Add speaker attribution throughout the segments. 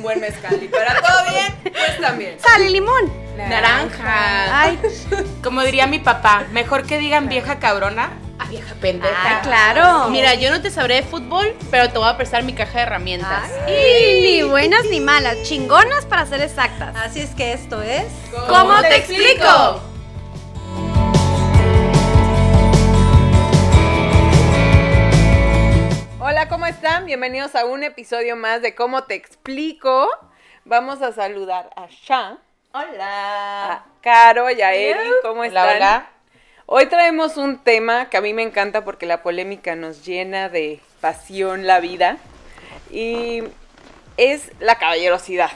Speaker 1: un buen mezcal. Y para todo bien, pues también.
Speaker 2: Sal y limón.
Speaker 3: Naranja.
Speaker 2: Ay,
Speaker 3: Como diría mi papá, mejor que digan vieja cabrona a vieja pendeja.
Speaker 2: ah, claro.
Speaker 4: Mira, yo no te sabré de fútbol, pero te voy a prestar mi caja de herramientas.
Speaker 2: Ay, ni buenas ni malas, chingonas para ser exactas.
Speaker 5: Así es que esto es.
Speaker 2: ¿Cómo te explico?
Speaker 1: Hola, ¿cómo están? Bienvenidos a un episodio más de ¿Cómo te explico? Vamos a saludar a Sha,
Speaker 5: Hola.
Speaker 1: a Caro y a Eri. ¿Cómo están?
Speaker 3: Hola, hola.
Speaker 1: Hoy traemos un tema que a mí me encanta porque la polémica nos llena de pasión la vida y es la caballerosidad,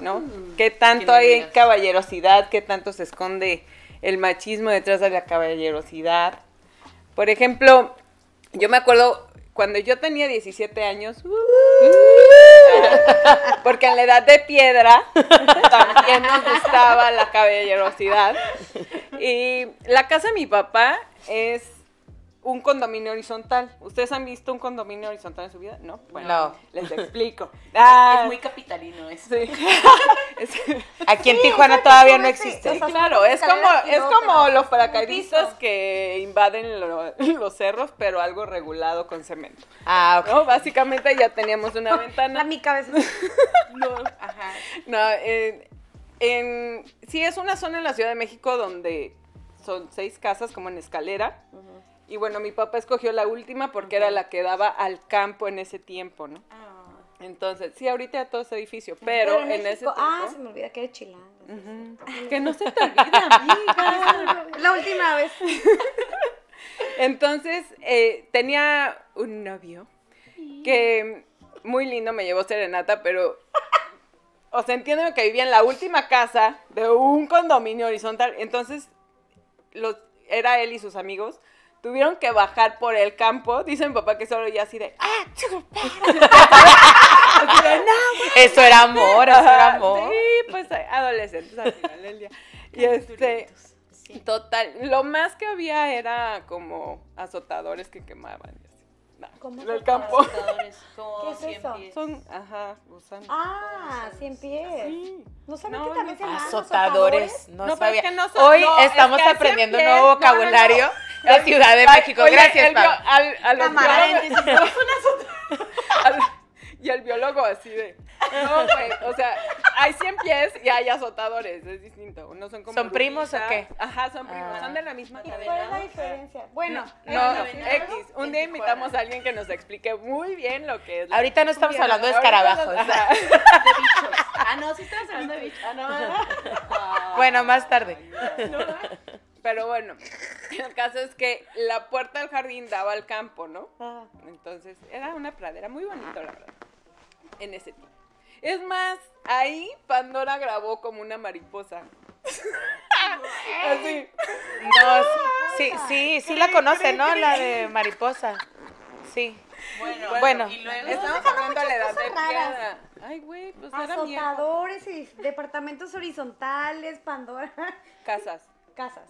Speaker 1: ¿no? ¿Qué tanto hay caballerosidad? ¿Qué tanto se esconde el machismo detrás de la caballerosidad? Por ejemplo, yo me acuerdo cuando yo tenía 17 años, uh, porque en la edad de piedra también nos gustaba la caballerosidad. Y la casa de mi papá es un condominio horizontal. ¿Ustedes han visto un condominio horizontal en su vida? No. Bueno,
Speaker 3: No.
Speaker 1: les explico. Ah,
Speaker 4: Es muy capitalino eso.
Speaker 1: sí. Es-
Speaker 3: Aquí en Tijuana todavía no existe.
Speaker 1: Sí, claro, es como, es como los paracaidistas que invaden lo- los cerros, pero algo regulado con cemento.
Speaker 3: Ah, ok.
Speaker 1: ¿no? Básicamente ya teníamos una ventana.
Speaker 2: mi cabeza.
Speaker 1: No,
Speaker 4: Ajá.
Speaker 1: no, en, en- sí es una zona en la Ciudad de México donde son seis casas como en escalera. Y bueno, mi papá escogió la última porque era la que daba al campo en ese tiempo, ¿no? Entonces, sí, ahorita ya todo ese edificio, pero, en, ese
Speaker 2: México-
Speaker 1: tiempo...
Speaker 2: Ah, se me olvida que eres chilanga.
Speaker 1: Ujú. Que no se te olvide, amiga.
Speaker 2: La última vez.
Speaker 1: Entonces, eh, tenía un novio que muy lindo me llevó serenata, pero. O sea, entiéndeme que vivía en la última casa de un condominio horizontal. Entonces, los, era él y sus amigos. Tuvieron que bajar por el campo. Dice mi papá que solo ya así de. ¡Ah! Así de, "No,
Speaker 3: Eso era amor, eso era amor.
Speaker 1: Sí, pues adolescentes al final del día. Y este, total, lo más que había era como azotadores que quemaban. En el campo.
Speaker 4: Como
Speaker 2: ¿Qué es
Speaker 4: 100
Speaker 2: eso?
Speaker 4: pies.
Speaker 1: Son, ajá, gusanos.
Speaker 2: Ah, 100 pies.
Speaker 1: Sí.
Speaker 2: No sabía
Speaker 1: No,
Speaker 2: que también se
Speaker 1: no.
Speaker 2: llamaban
Speaker 3: Azotadores. No,
Speaker 1: No, es
Speaker 3: sabía.
Speaker 1: que no son-
Speaker 3: Hoy
Speaker 1: no, es
Speaker 3: estamos
Speaker 1: que
Speaker 3: aprendiendo un nuevo
Speaker 1: No, no, no.
Speaker 3: vocabulario de Ciudad de
Speaker 1: Ay,
Speaker 3: México.
Speaker 1: oye,
Speaker 3: Gracias,
Speaker 1: al, a los
Speaker 2: Cámara.
Speaker 1: Y el biólogo así de, no, güey, o sea, hay 100 pies y hay azotadores, es distinto, no son como
Speaker 3: ¿Son primos o qué?
Speaker 1: Ajá, son primos,
Speaker 3: Ah.
Speaker 1: son de la misma
Speaker 2: ¿Y
Speaker 1: cadena.
Speaker 2: cuál es la diferencia? Bueno,
Speaker 1: No, no, X. Un día invitamos a alguien que nos explique muy bien lo que es. la-
Speaker 3: Ahorita no estamos hablando de escarabajos.
Speaker 1: nos- ajá.
Speaker 4: De bichos. Ah, no, sí estamos hablando de bichos. Ah, no, ¿verdad?
Speaker 3: Bueno, más tarde.
Speaker 1: Pero bueno, el caso es que la puerta del jardín daba al campo, ¿no?
Speaker 2: Ah.
Speaker 1: Entonces, era una pradera muy bonito, la verdad. En ese tiempo. Es más, ahí Pandora grabó como una mariposa. Así.
Speaker 3: No, sí, sí, sí la conoce, ¿no? La de mariposa. Sí.
Speaker 4: Bueno,
Speaker 3: Bueno.
Speaker 4: y luego.
Speaker 1: Estamos hablando de la edad de piedra. Ay, güey, pues era.
Speaker 2: Azotadores y departamentos horizontales, Pandora,
Speaker 1: Casas.
Speaker 2: casas.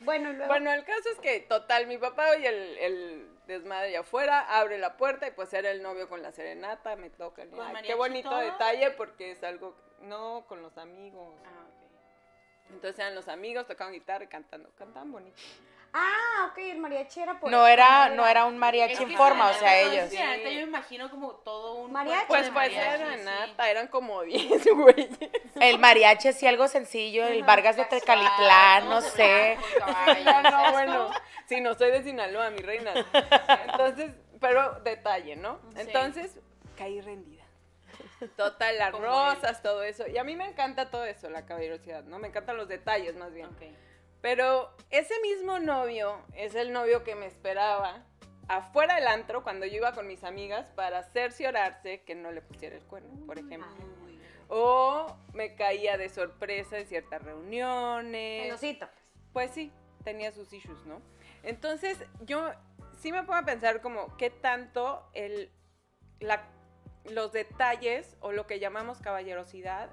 Speaker 2: Bueno, y luego.
Speaker 1: Bueno, el caso es que, total, mi papá oye el, el desmadre afuera, abre la puerta y pues era el novio con la serenata, me toca.
Speaker 4: ¿Con
Speaker 1: Ay, qué bonito
Speaker 4: todo?
Speaker 1: detalle porque es algo, no, con los amigos.
Speaker 4: Ah, ok.
Speaker 1: Entonces eran los amigos, tocaban guitarra y cantando, cantaban bonito.
Speaker 2: Ah, ok, el mariachi era por
Speaker 3: No era, no era un mariachi
Speaker 4: Es
Speaker 3: en forma, o sea, ellos.
Speaker 4: sí, yo me imagino como todo un.
Speaker 2: Mariachi.
Speaker 1: Pues pues
Speaker 4: mariachi,
Speaker 1: serenata, eran como 10 güeyes.
Speaker 3: El mariachi así algo sencillo, el Vargas de Tecalitlán, no sé.
Speaker 1: No, no, bueno, sí, no soy de Sinaloa, mi reina. Entonces, pero detalle, ¿no?
Speaker 4: Sí.
Speaker 1: Entonces, caí rendida. Total, las rosas, todo eso. Y a mí me encanta todo eso, la caballerosidad, ¿no? Me encantan los detalles, más bien.
Speaker 4: Ok.
Speaker 1: Pero ese mismo novio es el novio que me esperaba afuera del antro cuando yo iba con mis amigas para cerciorarse que no le pusiera el cuerno, por ejemplo. O me caía de sorpresa en ciertas reuniones.
Speaker 2: Celosito.
Speaker 1: Pues sí, tenía sus issues, ¿no? Entonces, yo sí me pongo a pensar como qué tanto el, la, los detalles o lo que llamamos caballerosidad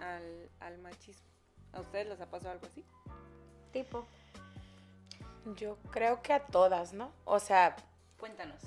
Speaker 1: al, al machismo. ¿A ustedes les ha pasado algo así?
Speaker 2: Tipo.
Speaker 3: Yo creo que a todas, ¿no? O sea,
Speaker 4: Cuéntanos.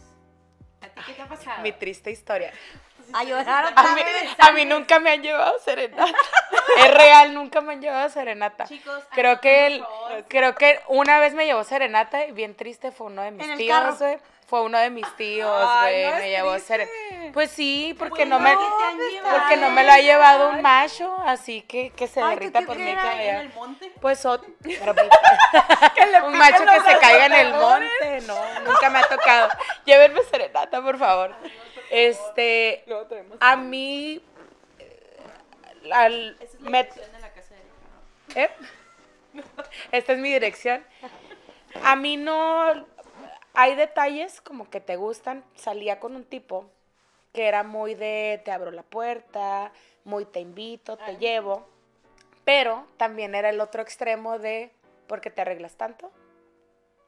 Speaker 4: ¿A ti qué te ha pasado?
Speaker 3: mi triste historia.
Speaker 2: A llorar
Speaker 3: A
Speaker 2: otra
Speaker 3: mí, a mí nunca me han llevado serenata. Es real, nunca me han llevado serenata.
Speaker 4: Chicos,
Speaker 3: Creo que, el- creo que una vez me llevó serenata y bien triste fue uno de mis
Speaker 2: En el
Speaker 3: tíos,
Speaker 2: carro.
Speaker 3: Fue uno de mis tíos, güey.
Speaker 1: no
Speaker 3: me llevó
Speaker 1: triste.
Speaker 3: serenata. Pues sí, porque
Speaker 4: Pues
Speaker 3: no me, porque no me lo ha llevado un macho, así que que se
Speaker 2: Ay,
Speaker 3: derrita
Speaker 2: ¿qué
Speaker 3: por mí. que
Speaker 4: Ahí
Speaker 3: vaya.
Speaker 4: en el monte.
Speaker 3: Pues ot- pero pues, un macho que se caiga en el monte, no, nunca me ha tocado. Llévenme serenata, por favor. Este, a mí, al-
Speaker 4: Esa es la
Speaker 3: me-
Speaker 4: dirección de la casa de.
Speaker 3: ¿eh? Esta es mi dirección. A mí no, hay detalles como que te gustan. Salía con un tipo que era muy de te abro la puerta, muy te invito, te llevo. Pero también era el otro extremo de ¿por qué te arreglas tanto?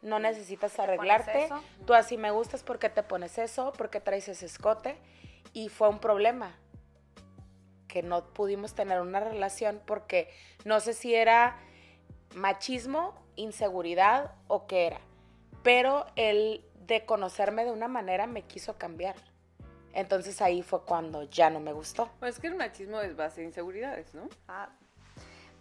Speaker 3: No necesitas arreglarte. Tú así me gustas porque te pones eso, porque traes ese escote. Y fue un problema que no pudimos tener una relación porque no sé si era machismo, inseguridad o qué era. Pero él de conocerme de una manera me quiso cambiar. Entonces ahí fue cuando ya no me gustó.
Speaker 1: Pues es que el machismo es base de inseguridades, ¿no?
Speaker 2: Ah,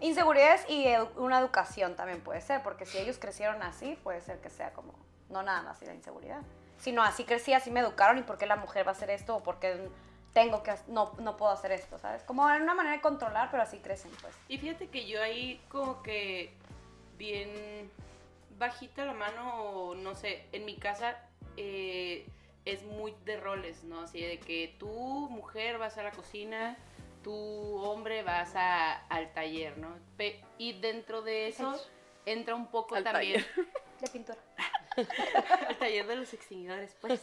Speaker 2: Inseguridades y edu- una educación también puede ser, porque si ellos crecieron así, puede ser que sea como, no nada más la inseguridad, sino así crecí, así me educaron y por qué la mujer va a hacer esto o por qué tengo que, no, no puedo hacer esto, ¿sabes? Como en una manera de controlar, pero así crecen, pues.
Speaker 4: Y fíjate que yo ahí como que bien bajita la mano, o no sé, en mi casa eh, es muy de roles, ¿no? Así de que tú, mujer, vas a la cocina, tú, hombre, vas a- al taller, ¿no? Pe- y dentro de eso entra un poco
Speaker 1: Al
Speaker 4: también
Speaker 2: De pintura.
Speaker 4: al taller de los extinguidores, pues.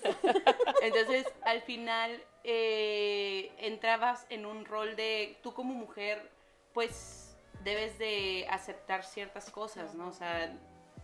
Speaker 4: Entonces, al final, eh, entrabas en un rol de, tú como mujer, pues, debes de aceptar ciertas cosas, ¿no? O sea,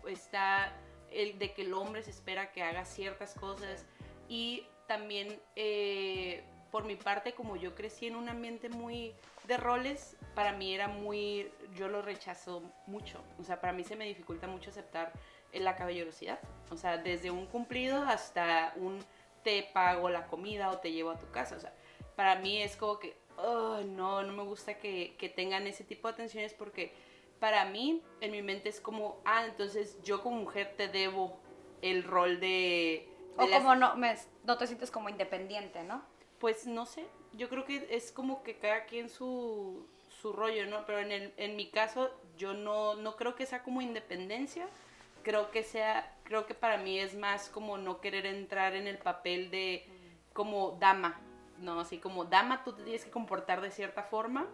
Speaker 4: está el de que el hombre se espera que haga ciertas cosas. Y también, eh, por mi parte, como yo crecí en un ambiente muy de roles, para mí era muy, yo lo rechazo mucho, o sea, para mí se me dificulta mucho aceptar eh, la caballerosidad, o sea, desde un cumplido hasta un te pago la comida o te llevo a tu casa, o sea, para mí es como que, oh, no, no me gusta que, que tengan ese tipo de atenciones porque para mí, en mi mente es como, ah, entonces yo como mujer te debo el rol de... de
Speaker 2: O
Speaker 4: las-
Speaker 2: como no, me, no te sientes como independiente, ¿no?
Speaker 4: pues no sé, yo creo que es como que cada quien su, su rollo, ¿no? Pero en, el, en mi caso yo no, no creo que sea como independencia, creo que sea, creo que para mí es más como no querer entrar en el papel de como dama, ¿no? Así como dama tú te tienes que comportar de cierta forma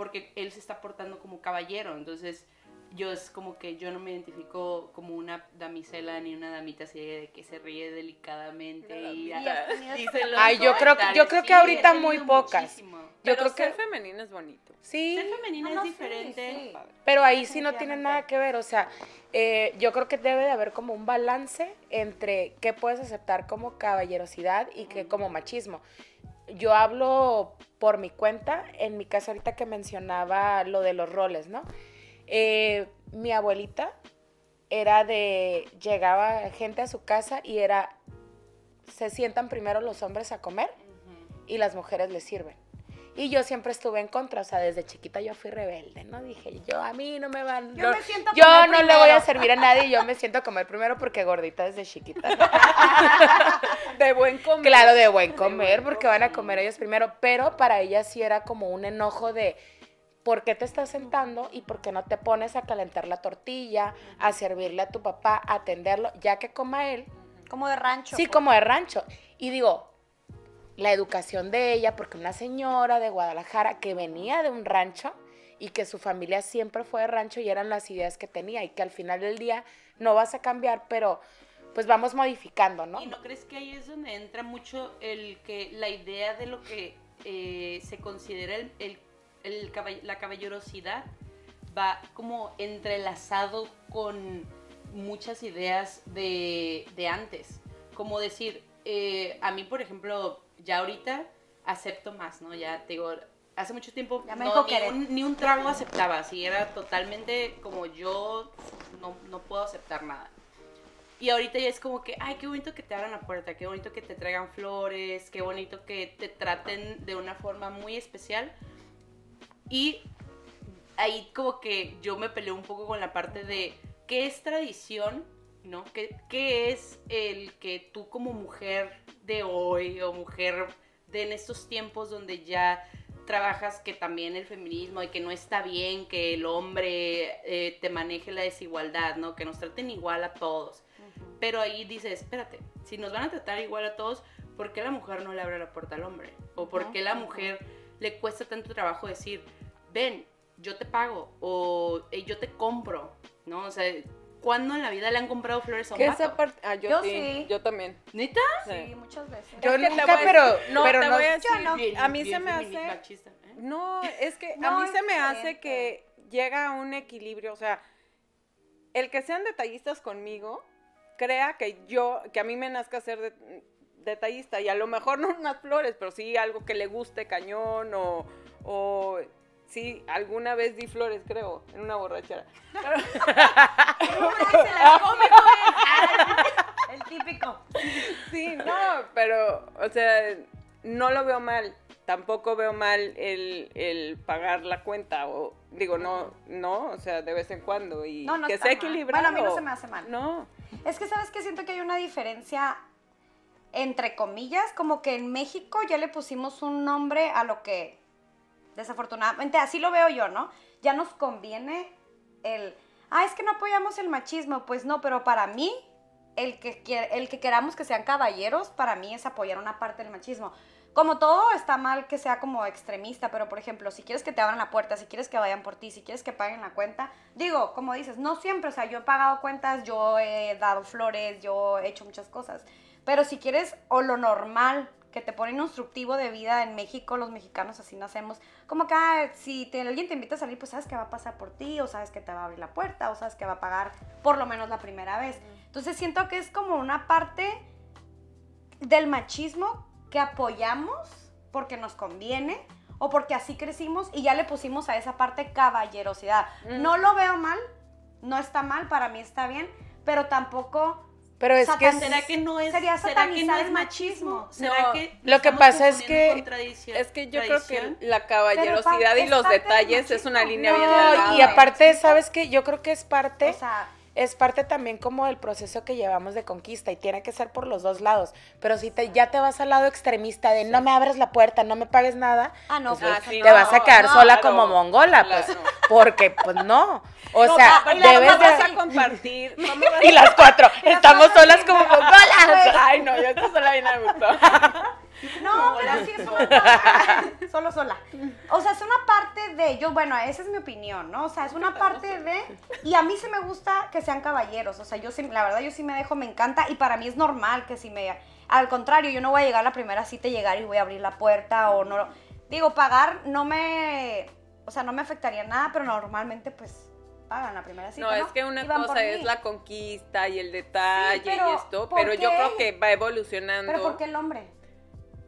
Speaker 4: porque él se está portando como caballero, entonces yo es como que yo no me identifico como una damisela ni una damita así de que se ríe delicadamente y,
Speaker 3: Ay, yo creo que- yo creo que
Speaker 4: Sí,
Speaker 3: ahorita muy pocas.
Speaker 4: muchísimo.
Speaker 3: Yo
Speaker 1: Pero
Speaker 3: creo
Speaker 1: ser
Speaker 3: que
Speaker 1: femenino es bonito.
Speaker 3: sí,
Speaker 4: Ser femenina
Speaker 2: Ah, no,
Speaker 4: es
Speaker 2: sí,
Speaker 4: diferente.
Speaker 2: sí.
Speaker 3: pero ahí sí no tiene nada que ver. O sea, eh, yo creo que debe de haber como un balance entre qué puedes aceptar como caballerosidad y qué como machismo. Yo hablo por mi cuenta, en mi casa ahorita que mencionaba lo de los roles, ¿no? Eh, mi abuelita era de, llegaba gente a su casa y era, se sientan primero los hombres a comer y las mujeres les sirven. Y yo siempre estuve en contra, o sea, desde chiquita yo fui rebelde, ¿no? Dije, yo a mí no me van...
Speaker 2: Yo
Speaker 3: no-
Speaker 2: me siento
Speaker 3: yo
Speaker 2: comer
Speaker 3: no le voy a servir a nadie, yo me siento a comer primero porque gordita desde chiquita.
Speaker 1: De buen comer.
Speaker 3: Claro, de buen comer, porque van a comer ellos primero, pero para ella sí era como un enojo de ¿por qué te estás sentando y por qué no te pones a calentar la tortilla, a servirle a tu papá, a atenderlo, ya que coma él?
Speaker 2: Como de rancho.
Speaker 3: Sí,
Speaker 2: pues.
Speaker 3: como de rancho. Y digo, la educación de ella, porque una señora de Guadalajara que venía de un rancho y que su familia siempre fue de rancho y eran las ideas que tenía y que al final del día no vas a cambiar, pero pues vamos modificando, ¿no?
Speaker 4: ¿Y no crees que ahí es donde entra mucho el que la idea de lo que eh, se considera el, el- la caballerosidad va como entrelazado con muchas ideas de, de antes? Como decir, eh, a mí, por ejemplo, ya ahorita acepto más, ¿no? Ya te digo, hace mucho tiempo
Speaker 2: Ya me
Speaker 4: no, un, ni un trago aceptaba, así era totalmente como yo no, no puedo aceptar nada. Y ahorita ya es como que, ay, qué bonito que te abran la puerta, qué bonito que te traigan flores, qué bonito que te traten de una forma muy especial. Y ahí como que yo me peleé un poco con la parte de qué es tradición, ¿no? ¿Qué, qué es el que tú como mujer de hoy o mujer de en estos tiempos donde ya trabajas que también el feminismo y que no está bien que el hombre eh, te maneje la desigualdad, ¿no? Que nos traten igual a todos. Pero ahí dices, espérate, si nos van a tratar igual a todos, ¿por qué la mujer no le abre la puerta al hombre? ¿O por qué la mujer le cuesta tanto trabajo decir, ven, yo te pago o "Ey, yo te compro, ¿no? O sea, ¿cuándo en la vida le han comprado flores a un
Speaker 1: esa parte. Ah, yo,
Speaker 2: Yo
Speaker 1: sí,
Speaker 2: sí.
Speaker 1: Yo también.
Speaker 4: ¿Neta?
Speaker 2: Sí, muchas veces.
Speaker 3: Yo
Speaker 1: Es que te
Speaker 3: nunca,
Speaker 1: voy
Speaker 3: pero,
Speaker 1: no,
Speaker 3: pero
Speaker 1: te
Speaker 3: no-
Speaker 1: voy a decir,
Speaker 2: no.
Speaker 1: a mí se me hace.
Speaker 4: machista, ¿eh?
Speaker 1: No, es que a mí se me hace que llega a un equilibrio, o sea, el que sean detallistas conmigo, crea que yo, que a mí me nazca ser de- detallista y a lo mejor no unas flores, pero sí algo que le guste cañón o, o sí, alguna vez di flores, creo, en una borrachera.
Speaker 2: El típico.
Speaker 1: Sí, no, pero, o sea, no lo veo mal. Tampoco veo mal el, el pagar la cuenta, o digo, no, no, o sea, de vez en cuando, y
Speaker 2: No, no
Speaker 1: que sea
Speaker 2: mal.
Speaker 1: equilibrado.
Speaker 2: Bueno, a mí no se me hace mal.
Speaker 1: No,
Speaker 2: Es que, ¿sabes qué? Siento que hay una diferencia, entre comillas, como que en México ya le pusimos un nombre a lo que, desafortunadamente, así lo veo yo, ¿no? Ya nos conviene el, ah, es que no apoyamos el machismo. Pues no, pero para mí, el que, el que queramos que sean caballeros, para mí es apoyar una parte del machismo. Como todo está mal que sea como extremista, pero por ejemplo, si quieres que te abran la puerta, si quieres que vayan por ti, si quieres que paguen la cuenta, digo, como dices, no siempre, o sea, yo he pagado cuentas, yo he dado flores, yo he hecho muchas cosas, pero si quieres, o lo normal, que te ponen instructivo de vida en México, los mexicanos así nacemos, como que ah, si te- alguien te invita a salir, pues sabes que va a pasar por ti, o sabes que te va a abrir la puerta, o sabes que va a pagar por lo menos la primera vez. Entonces siento que es como una parte del machismo que apoyamos porque nos conviene o porque así crecimos y ya le pusimos a esa parte caballerosidad. No lo veo mal, no está mal, para mí está bien, pero tampoco
Speaker 3: Pero es que
Speaker 4: ¿Será que no es,
Speaker 2: Sería
Speaker 4: ¿será que no es
Speaker 2: el
Speaker 4: machismo? ¿Será
Speaker 1: No,
Speaker 4: que
Speaker 3: lo que pasa es que-
Speaker 1: es que yo
Speaker 4: tradición?
Speaker 1: creo que la caballerosidad y los detalles es una línea
Speaker 2: No,
Speaker 1: bien delgada.
Speaker 3: y aparte, ¿sabes qué? Yo creo que es parte,
Speaker 2: o sea,
Speaker 3: es parte también como del proceso que llevamos de conquista y tiene que ser por los dos lados. Pero si te, ya te vas al lado extremista de no me abres la puerta, no me pagues nada,
Speaker 2: ah no,
Speaker 3: pues,
Speaker 1: Ah, sí,
Speaker 3: te
Speaker 1: no,
Speaker 3: vas a quedar
Speaker 1: no,
Speaker 3: sola
Speaker 1: claro,
Speaker 3: como mongola, pues, porque pues no. O
Speaker 1: No,
Speaker 3: sea, debes
Speaker 1: luego vas
Speaker 3: de...
Speaker 1: a compartir. ¿Cómo vas
Speaker 3: Y las cuatro, estamos solas como mongolas.
Speaker 1: Ay, no, yo esta sola bien me gustó.
Speaker 2: No, pero sí es una solo sola. O sea, es una parte de, yo, bueno, esa es mi opinión, ¿no? O sea, es una parte de, y a mí sí me gusta que sean caballeros, o sea, yo sí, la verdad, yo sí me dejo, me encanta, y para mí es normal que si me, al contrario, yo no voy a llegar a la primera cita y llegar y voy a abrir la puerta, o no, digo, pagar no me, o sea, no me afectaría nada, pero normalmente, pues, pagan la primera cita,
Speaker 1: No,
Speaker 2: ¿no?
Speaker 1: es que una cosa es
Speaker 2: mí.
Speaker 1: la conquista y el detalle
Speaker 2: pero
Speaker 1: y esto,
Speaker 2: ¿por
Speaker 1: pero yo
Speaker 2: qué?
Speaker 1: creo que va evolucionando.
Speaker 2: Pero ¿por qué el hombre?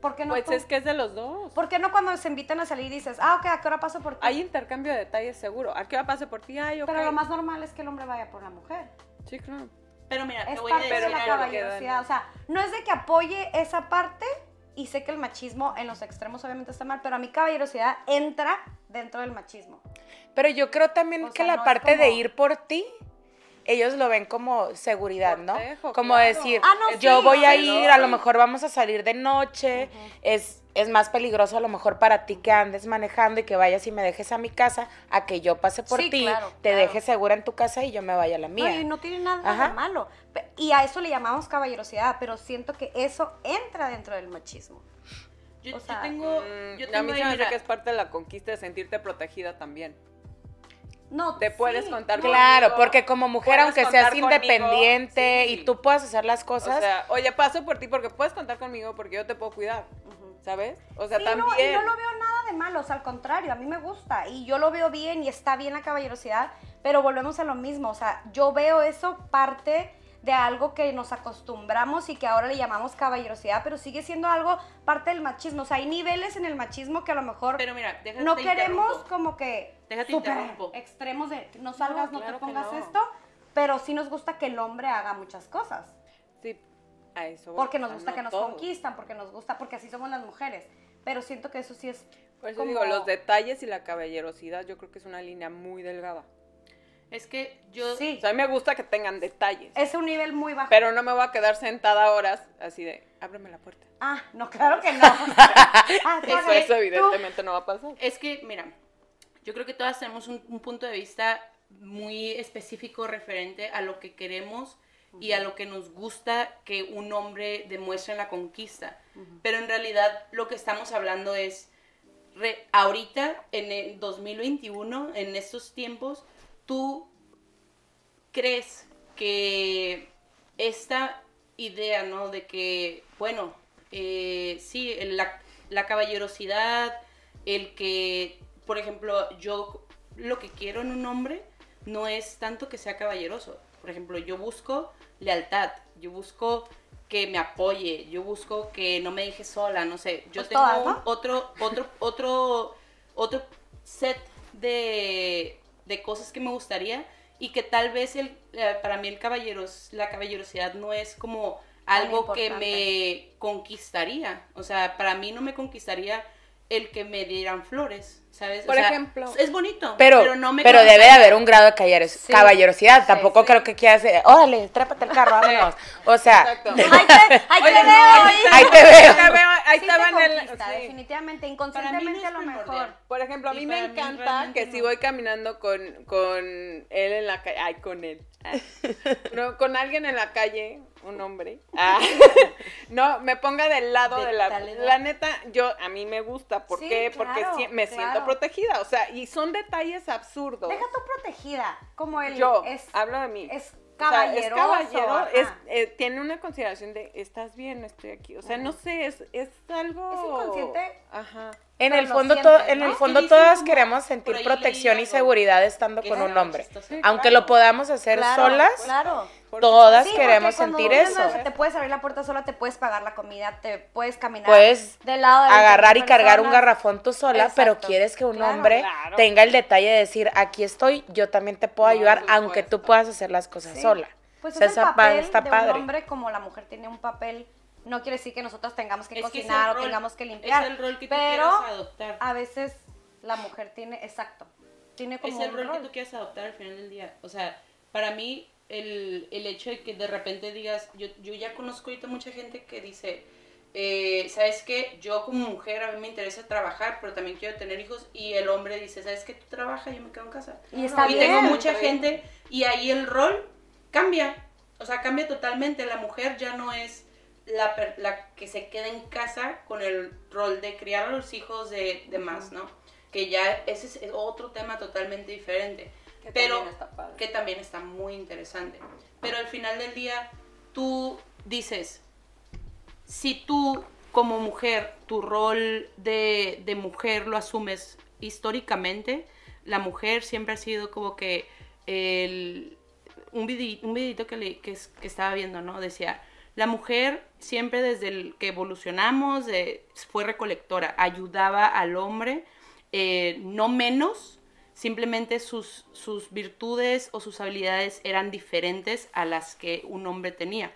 Speaker 2: ¿Por qué no
Speaker 1: Pues
Speaker 2: tú?
Speaker 1: es que es de los dos.
Speaker 2: ¿Por qué no cuando se invitan a salir dices, ah, ok, ¿a qué hora paso por ti?
Speaker 1: Hay intercambio de detalles seguro. ¿A qué hora pase por ti? Ay, ok.
Speaker 2: Pero lo más normal es que el hombre vaya por la mujer.
Speaker 1: Sí, claro.
Speaker 4: Pero mira, te
Speaker 2: Es
Speaker 4: voy a
Speaker 2: parte
Speaker 4: decir
Speaker 2: de la caballerosidad. O sea, no es de que apoye esa parte y sé que el machismo en los extremos obviamente está mal, pero a mi caballerosidad entra dentro del machismo.
Speaker 3: Pero yo creo también
Speaker 2: O
Speaker 3: que la
Speaker 2: no
Speaker 3: parte de ir por ti, ellos lo ven como seguridad, ¿no?
Speaker 1: Cortejo,
Speaker 3: Como
Speaker 1: claro.
Speaker 3: decir,
Speaker 2: Ah, no,
Speaker 3: yo
Speaker 2: sí,
Speaker 3: voy a ir,
Speaker 2: no,
Speaker 3: a lo mejor vamos a salir de noche, es, es más peligroso a lo mejor para ti que andes manejando y que vayas y me dejes a mi casa, a que yo pase por
Speaker 2: Sí,
Speaker 3: ti,
Speaker 2: claro,
Speaker 3: te
Speaker 2: claro.
Speaker 3: deje segura en tu casa y yo me vaya a la
Speaker 2: No,
Speaker 3: mía.
Speaker 2: y no tiene nada
Speaker 3: Ajá.
Speaker 2: de malo. Y a eso le llamamos caballerosidad, pero siento que eso entra dentro del machismo.
Speaker 4: Yo,
Speaker 2: O
Speaker 4: yo tengo,
Speaker 1: Mm,
Speaker 4: yo
Speaker 1: a
Speaker 4: tengo
Speaker 1: mí
Speaker 4: ahí,
Speaker 1: se me hace
Speaker 4: mira,
Speaker 1: que es parte de la conquista de sentirte protegida también.
Speaker 2: No,
Speaker 1: Te puedes
Speaker 2: sí.
Speaker 1: contar
Speaker 3: Claro,
Speaker 1: conmigo,
Speaker 3: porque como mujer, aunque seas independiente
Speaker 1: sí.
Speaker 3: y tú puedas hacer las cosas,
Speaker 1: O sea, oye, paso por ti porque puedes contar conmigo porque yo te puedo cuidar. ¿Sabes? O sea, también.
Speaker 2: No, y no lo veo nada de malo, o sea, al contrario, a mí me gusta y yo lo veo bien y está bien la caballerosidad, pero volvemos a lo mismo, o sea, yo veo eso parte de algo que nos acostumbramos y que ahora le llamamos caballerosidad, pero sigue siendo algo parte del machismo, o sea, hay niveles en el machismo que a lo mejor
Speaker 4: Pero mira, déjate
Speaker 2: no queremos como que
Speaker 4: Déjate
Speaker 2: extremos de no salgas, no,
Speaker 1: claro
Speaker 2: te pongas
Speaker 1: no.
Speaker 2: esto, pero sí nos gusta que el hombre haga muchas cosas.
Speaker 1: Sí, a eso.
Speaker 2: Porque nos gusta
Speaker 1: no
Speaker 2: que nos
Speaker 1: todo.
Speaker 2: conquistan, porque nos gusta, porque así somos las mujeres. Pero siento que eso sí es
Speaker 1: Por eso
Speaker 2: como-
Speaker 1: digo, los detalles y la caballerosidad, yo creo que es una línea muy delgada.
Speaker 4: Es que yo...
Speaker 2: Sí,
Speaker 1: O sea, a mí me gusta que tengan detalles.
Speaker 2: es un nivel muy bajo.
Speaker 1: Pero no me voy a quedar sentada horas así de, ábreme la puerta.
Speaker 2: Ah, no, claro que no. Ah,
Speaker 1: Eso, eso
Speaker 2: tú.
Speaker 1: evidentemente no va a pasar.
Speaker 4: Es que, mira, yo creo que todas tenemos un, un punto de vista muy específico referente a lo que queremos y a lo que nos gusta que un hombre demuestre en la conquista. Pero en realidad lo que estamos hablando es, re- ahorita, en el 2021, en estos tiempos, tú crees que esta idea, ¿no? De que, bueno, eh, sí, la, la caballerosidad, el que, por ejemplo, yo lo que quiero en un hombre no es tanto que sea caballeroso. Por ejemplo, yo busco lealtad, yo busco que me apoye, yo busco que no me deje sola, no sé. Yo
Speaker 2: Pues
Speaker 4: tengo
Speaker 2: todas,
Speaker 4: un-
Speaker 2: ¿no?
Speaker 4: otro, otro, otro, otro set de, de cosas que me gustaría y que tal vez el, eh, para mí el caballeros, la caballerosidad no es como algo que me conquistaría. O sea, para mí no me conquistaría el que me dieran flores, ¿sabes? O
Speaker 1: Por
Speaker 4: sea,
Speaker 1: ejemplo.
Speaker 4: Es bonito,
Speaker 3: Pero,
Speaker 4: pero, no me
Speaker 3: pero debe de haber un grado de caballeros-
Speaker 2: Sí.
Speaker 3: caballerosidad.
Speaker 2: Sí,
Speaker 3: Tampoco
Speaker 2: sí.
Speaker 3: creo que quieras, eh, órale, trépate el carro, vámonos. O sea,
Speaker 1: Exacto.
Speaker 2: Ahí te, ahí te
Speaker 1: Oye,
Speaker 2: veo,
Speaker 1: no,
Speaker 2: ahí
Speaker 3: ahí te
Speaker 1: Ahí
Speaker 3: veo.
Speaker 1: te veo, ahí
Speaker 2: Sí
Speaker 1: estaba en el...
Speaker 2: definitivamente,
Speaker 4: no
Speaker 2: inconscientemente
Speaker 4: es
Speaker 2: a lo mejor.
Speaker 1: Por ejemplo, a mí me
Speaker 4: mí
Speaker 1: encanta que si
Speaker 4: no.
Speaker 1: voy caminando con, con él en la calle, ay, con él, no, con alguien en la calle, un hombre, ah, no, me ponga del lado
Speaker 4: De
Speaker 1: de, la, la neta, yo, a mí me gusta, ¿por
Speaker 2: Sí,
Speaker 1: qué? Porque
Speaker 2: claro,
Speaker 1: si- me
Speaker 2: claro.
Speaker 1: Protegida, o sea, y son detalles absurdos.
Speaker 2: Deja tú protegida, como el
Speaker 1: yo,
Speaker 2: es,
Speaker 1: hablo de mí.
Speaker 2: es
Speaker 1: O sea, es caballero, es, eh, tiene una consideración de, estás bien, estoy aquí. O sea, no sé, es, es algo...
Speaker 2: Es inconsciente.
Speaker 1: Ajá.
Speaker 3: en el fondo, todo,
Speaker 2: ¿no?
Speaker 3: en el fondo todas queremos sentir protección y seguridad estando con un hombre. Aunque lo podamos hacer
Speaker 2: Claro,
Speaker 3: solas,
Speaker 2: Claro.
Speaker 3: Todas
Speaker 2: Sí,
Speaker 3: queremos sentir
Speaker 2: uno
Speaker 3: eso.
Speaker 2: no- Te puedes abrir la puerta sola, te puedes pagar la comida, te puedes caminar
Speaker 3: Puedes
Speaker 2: del lado de
Speaker 3: agarrar y cargar un garrafón tú sola, pero quieres que un
Speaker 2: Claro,
Speaker 3: hombre
Speaker 1: claro.
Speaker 3: tenga el detalle de decir, aquí estoy, yo también te puedo
Speaker 1: No,
Speaker 3: ayudar, aunque tú puedas hacer las cosas
Speaker 2: Sí.
Speaker 3: sola.
Speaker 2: Pues
Speaker 3: O sea,
Speaker 2: es el
Speaker 3: esa pa-
Speaker 2: papel
Speaker 3: está
Speaker 2: de
Speaker 3: padre.
Speaker 2: un hombre como la mujer tiene un papel. No quiere decir que nosotros tengamos que
Speaker 4: Es que
Speaker 2: cocinar o
Speaker 4: rol,
Speaker 2: tengamos que limpiar.
Speaker 4: es el rol que tú
Speaker 2: pero
Speaker 4: quieras adoptar.
Speaker 2: a veces la mujer tiene, exacto, tiene como
Speaker 4: es el
Speaker 2: un
Speaker 4: rol,
Speaker 2: rol.
Speaker 4: que tú quieras adoptar al final del día. O sea, para mí, el, el hecho de que de repente digas, yo, yo ya conozco ahorita mucha gente que dice, eh, ¿sabes qué? Yo como mujer a mí me interesa trabajar, pero también quiero tener hijos. Y el hombre dice, ¿sabes qué? Tú trabajas, yo me quedo en casa.
Speaker 2: Y está
Speaker 4: y
Speaker 2: bien.
Speaker 4: tengo mucha
Speaker 1: está bien.
Speaker 4: gente y ahí el rol cambia. O sea, cambia totalmente. La mujer ya no es la, per- la que se queda en casa con el rol de criar a los hijos de, de más, ¿no? Que ya ese es, es otro tema totalmente diferente.
Speaker 1: Que
Speaker 4: pero
Speaker 1: también
Speaker 4: que también está muy interesante. Pero al final del día, tú dices, si tú como mujer, tu rol de, de mujer lo asumes históricamente, la mujer siempre ha sido como que el, un, videito que, le- que, es- que estaba viendo, ¿no? Decía, la mujer siempre desde el que evolucionamos eh, fue recolectora, ayudaba al hombre, eh, no menos, simplemente sus, sus virtudes o sus habilidades eran diferentes a las que un hombre tenía.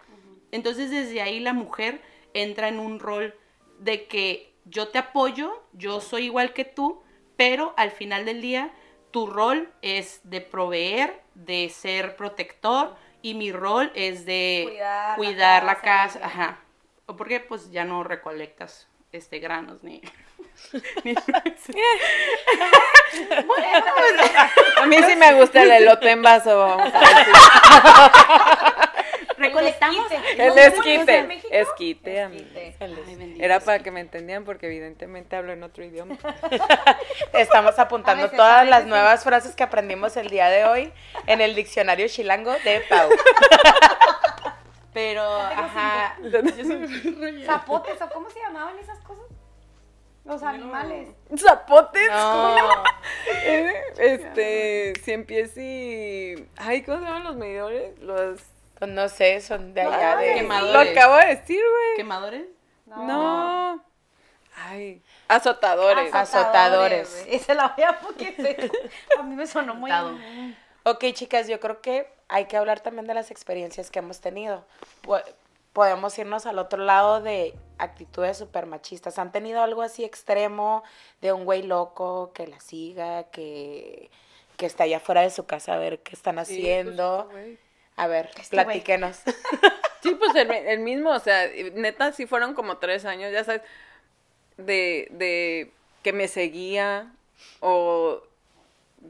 Speaker 4: Entonces desde ahí la mujer entra en un rol de que yo te apoyo, yo soy igual que tú, pero al final del día tu rol es de proveer, de ser protector y mi rol es de
Speaker 2: Cuidar la
Speaker 4: cuidar la
Speaker 2: casa,
Speaker 4: casa, ajá. O porque pues ya no recolectas este granos ni,
Speaker 1: A mí sí me gusta el elote en vaso, vamos a decir.
Speaker 4: recolectamos
Speaker 1: El
Speaker 2: ¿Cómo se dice en
Speaker 1: esquite. Esquite,
Speaker 4: Ay, bendito
Speaker 1: Era para que me entendieran porque evidentemente hablo en otro idioma.
Speaker 3: Estamos apuntando
Speaker 2: A veces,
Speaker 3: todas
Speaker 2: a
Speaker 3: las nuevas frases que aprendimos el día de hoy en el diccionario chilango de Pau.
Speaker 4: Pero, ajá.
Speaker 2: Zapotes, ¿o cómo se llamaban esas cosas? Los animales.
Speaker 1: ¿Zapotes?
Speaker 3: No,
Speaker 1: Eh, Este, cien pies y... Ay, ¿cómo se llaman los medidores? Los...
Speaker 3: pues no sé, son de allá de...
Speaker 4: quemadores.
Speaker 1: Lo acabo de decir, güey.
Speaker 4: ¿Quemadores?
Speaker 1: No. Ay, azotadores.
Speaker 3: Azotadores.
Speaker 2: güey. Esa la voy a porque se- a mí me sonó muy
Speaker 4: Azotado.
Speaker 3: Ok, chicas, yo creo que hay que hablar también de las experiencias que hemos tenido. Po- Podemos irnos al otro lado de actitudes super machistas. ¿Han tenido algo así extremo de un güey loco que la siga, que, que está allá fuera de su casa a ver qué están
Speaker 1: Sí,
Speaker 3: haciendo?
Speaker 1: pues, güey.
Speaker 3: A ver,
Speaker 2: Este güey.
Speaker 3: platíquenos.
Speaker 1: Sí, pues el, el mismo, o sea, neta, sí fueron como tres años, ya sabes, de, de que me seguía o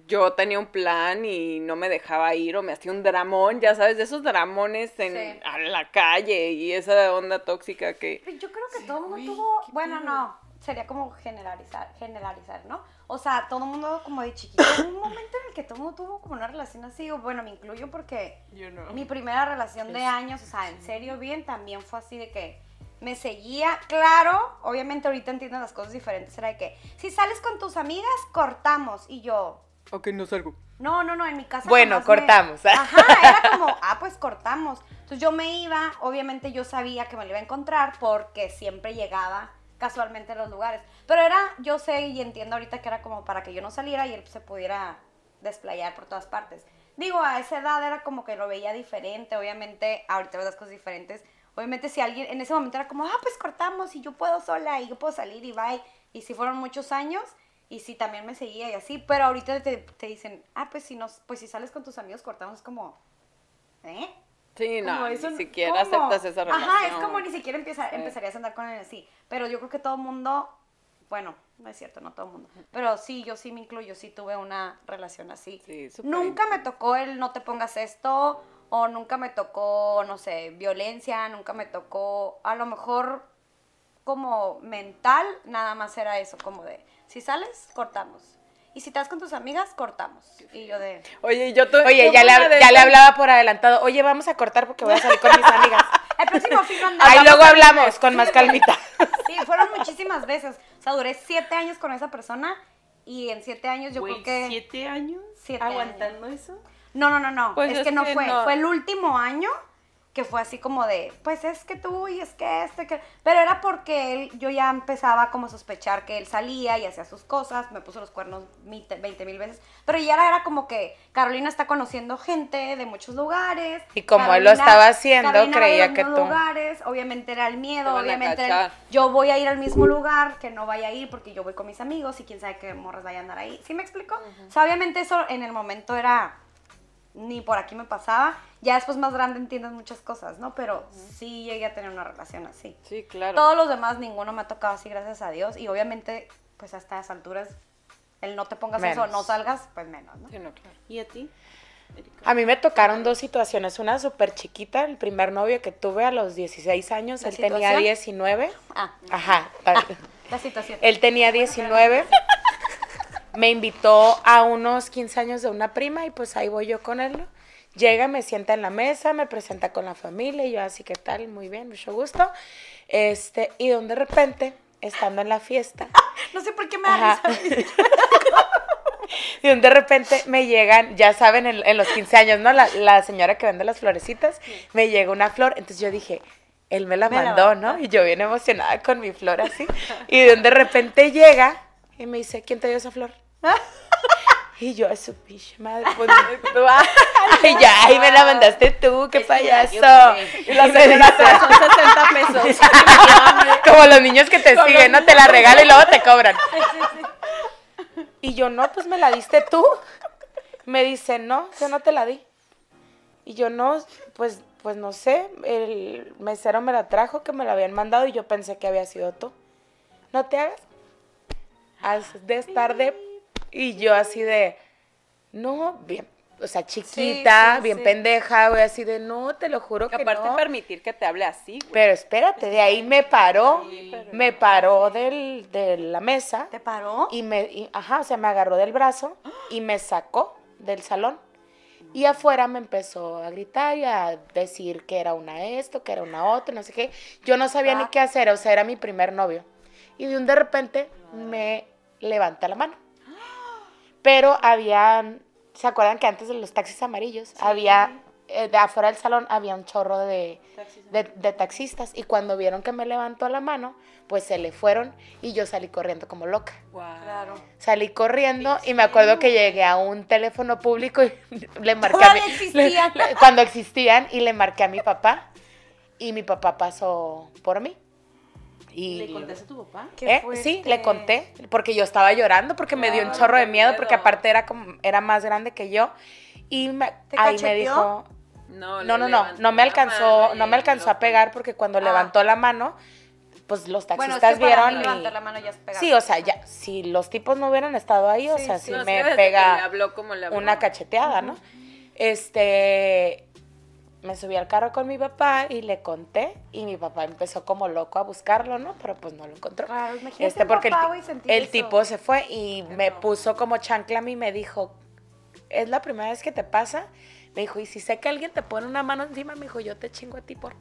Speaker 1: yo tenía un plan y no me dejaba ir o me hacía un dramón, ya sabes, de esos dramones en
Speaker 2: Sí.
Speaker 1: a la calle y esa onda tóxica que...
Speaker 2: Yo creo que todo el mundo tuvo, bueno, no, sería como generalizar, generalizar, ¿no? O sea, todo el mundo como de chiquito, hubo un momento en el que todo el mundo tuvo como una relación así, o bueno, me incluyo porque
Speaker 1: Yo no.
Speaker 2: mi primera relación de años, o sea, en serio bien, también fue así de que me seguía, claro, obviamente ahorita entiendo las cosas diferentes, era de que si sales con tus amigas, cortamos, y yo,
Speaker 1: Ok, no salgo.
Speaker 2: no, no, no, en mi casa.
Speaker 3: Bueno,
Speaker 2: jamás me-
Speaker 3: cortamos.
Speaker 2: Ajá, era como, ah, pues cortamos. Entonces yo me iba, obviamente yo sabía que me lo iba a encontrar porque siempre llegaba casualmente a los lugares. Pero era, yo sé y entiendo ahorita que era como para que yo no saliera y él se pudiera desplayar por todas partes. Digo, a esa edad era como que lo veía diferente, obviamente, ahorita ves las cosas diferentes. Obviamente si alguien, en ese momento era como, ah, pues cortamos y yo puedo sola y yo puedo salir y bye. Y si fueron muchos años y sí también me seguía y así, pero ahorita te, te dicen, ah, pues si, nos, pues si sales con tus amigos cortamos, es como, ¿eh?
Speaker 1: Sí, no, ni siquiera
Speaker 2: ¿cómo?
Speaker 1: aceptas esa relación.
Speaker 2: Ajá, es como ni siquiera empieza,
Speaker 1: Sí.
Speaker 2: empezarías a andar con él así. Pero yo creo que todo mundo, bueno, no es cierto, no todo el mundo. Pero sí, yo sí me incluyo, sí tuve una relación así.
Speaker 1: Sí,
Speaker 2: nunca me tocó el no te pongas esto, o nunca me tocó, no sé, violencia, nunca me tocó, a lo mejor como mental, nada más era eso, como de, si sales, cortamos. Y si estás con tus amigas, cortamos. Y yo de...
Speaker 1: Oye, yo tu-
Speaker 3: Oye, ya le, ya le hablaba por adelantado. Oye, vamos a cortar porque voy a salir con mis amigas.
Speaker 2: El próximo fin
Speaker 3: Ahí luego hablamos con más calmita.
Speaker 2: Sí, fueron muchísimas veces. O sea, duré siete años con esa persona y en siete años yo
Speaker 4: Güey,
Speaker 2: creo que...
Speaker 4: ¿siete años
Speaker 2: Siete
Speaker 4: aguantando eso?
Speaker 2: No, no, no, no.
Speaker 1: Pues
Speaker 2: es,
Speaker 1: es
Speaker 2: que no
Speaker 1: que
Speaker 2: fue.
Speaker 1: no.
Speaker 2: Fue el último año que fue así como de, pues es que tú y es que este, que... Pero era porque él, yo ya empezaba como a sospechar que él salía y hacía sus cosas, me puso los cuernos mi- 20 mil veces. Pero ya era, era como que Carolina está conociendo gente de muchos lugares.
Speaker 3: Y como él lo estaba haciendo,
Speaker 2: Carolina
Speaker 3: creía que tú-
Speaker 2: lugares, obviamente era el miedo, obviamente el- yo voy a ir al mismo lugar, que no vaya a ir porque yo voy con mis amigos y quién sabe qué morras vayan a andar ahí. ¿Sí me explico? O sea, obviamente eso en el momento era ni por aquí me pasaba. Ya después más grande entiendes muchas cosas, ¿no? Pero sí llegué a tener una relación así.
Speaker 1: Sí, claro.
Speaker 2: Todos los demás, ninguno me ha tocado así, gracias a Dios. Y obviamente, pues hasta las alturas, el no te pongas eso, no salgas, pues menos, ¿no?
Speaker 1: Sí, no, claro.
Speaker 4: ¿Y a ti?
Speaker 3: A mí me tocaron dos situaciones. Una súper chiquita, el primer novio que tuve a los 16 años,
Speaker 2: ¿La
Speaker 3: él tenía
Speaker 2: situación?
Speaker 3: 19.
Speaker 2: Ah,
Speaker 3: Ajá.
Speaker 2: la situación.
Speaker 3: Él tenía 19. Me invitó a unos 15 años de una prima y pues ahí voy yo con él. ¿no? Llega, me sienta en la mesa, me presenta con la familia y yo así, ¿qué tal? Muy bien, mucho gusto. Este, y donde de repente, estando en la fiesta,
Speaker 2: No sé por qué me da
Speaker 3: y de repente me llegan, ya saben, en, en los 15 años, ¿no? La, la señora que vende las florecitas, me llega una flor, entonces yo dije, él me la
Speaker 2: Me
Speaker 3: mandó, ¿no? Y yo bien emocionada con mi flor así. Y de de repente llega y me dice, ¿quién te dio esa flor? Y yo, a su pinche madre, pues, ay, ya, ahí me la mandaste tú, qué payaso. Y la
Speaker 1: Son
Speaker 3: señora,
Speaker 1: 60 pesos.
Speaker 3: como los niños que te siguen, ¿no? Te la regalan y luego te cobran. Y yo, no, pues me la diste tú. Me dice, no, yo no te la di. Y yo, no, pues, pues no sé, el mesero me la trajo, que me la habían mandado y yo pensé que había sido tú. No te hagas. Has de estar de... Y yo así de, no, bien, o sea, chiquita,
Speaker 2: sí,
Speaker 3: bien
Speaker 2: sí.
Speaker 3: pendeja, güey, así de, no, te lo juro
Speaker 1: Que
Speaker 3: que
Speaker 1: aparte
Speaker 3: no.
Speaker 1: permitir que te hable así, güey.
Speaker 3: Pero espérate, de ahí me paró, me paró del, de la mesa
Speaker 2: ¿Te paró?
Speaker 3: y me, y- ajá, o sea, me agarró del brazo y me sacó del salón. Y afuera me empezó a gritar y a decir que era una esto, que era una otra, no sé qué. Yo no sabía ni
Speaker 2: Ah.
Speaker 3: qué hacer, o sea, era mi primer novio. Y de un de repente me levanta la mano. Pero había, ¿se acuerdan que antes de los taxis amarillos había eh, de afuera del salón había un chorro de, de, de taxistas y cuando vieron que me levantó la mano, pues se le fueron y yo salí corriendo como loca.
Speaker 2: Claro.
Speaker 3: Salí corriendo y me acuerdo que llegué a un teléfono público y le marqué a mi-
Speaker 2: existían.
Speaker 3: le- le- cuando existían y le marqué a mi papá y mi papá pasó por mí. Y
Speaker 4: ¿Le contaste a tu papá?
Speaker 2: Qué
Speaker 3: ¿Eh? Sí, le conté, porque yo estaba llorando, porque me dio un chorro de miedo,
Speaker 1: miedo.
Speaker 3: porque aparte era como, era más grande que yo. Y me,
Speaker 2: ¿Te
Speaker 3: ahí me dijo,
Speaker 1: No,
Speaker 3: no, no, no, me alcanzó, no me alcanzó a pegar porque cuando
Speaker 2: Ah.
Speaker 3: levantó la mano, pues los
Speaker 2: Bueno,
Speaker 3: taxistas
Speaker 2: es que para
Speaker 3: vieron
Speaker 2: mí
Speaker 3: y-
Speaker 2: levantar la mano ya es pegar.
Speaker 3: Sí, o sea, ya, si los tipos no hubieran estado ahí, o sea,
Speaker 2: sí.
Speaker 3: sí
Speaker 1: No, es
Speaker 3: me pega
Speaker 1: habló como le habló.
Speaker 3: una cacheteada, ¿no? Este, me subí al carro con mi papá y le conté y mi papá empezó como loco a buscarlo, ¿no? Pero pues no lo encontró.
Speaker 2: Claro, imagínate
Speaker 3: Este, porque el,
Speaker 2: papá,
Speaker 3: el
Speaker 2: eso.
Speaker 3: tipo se fue y me puso como chancla a mí y me dijo, ¿es la primera vez que te pasa? Me dijo, y si sé que alguien te pone una mano encima, me dijo, yo te chingo a ti por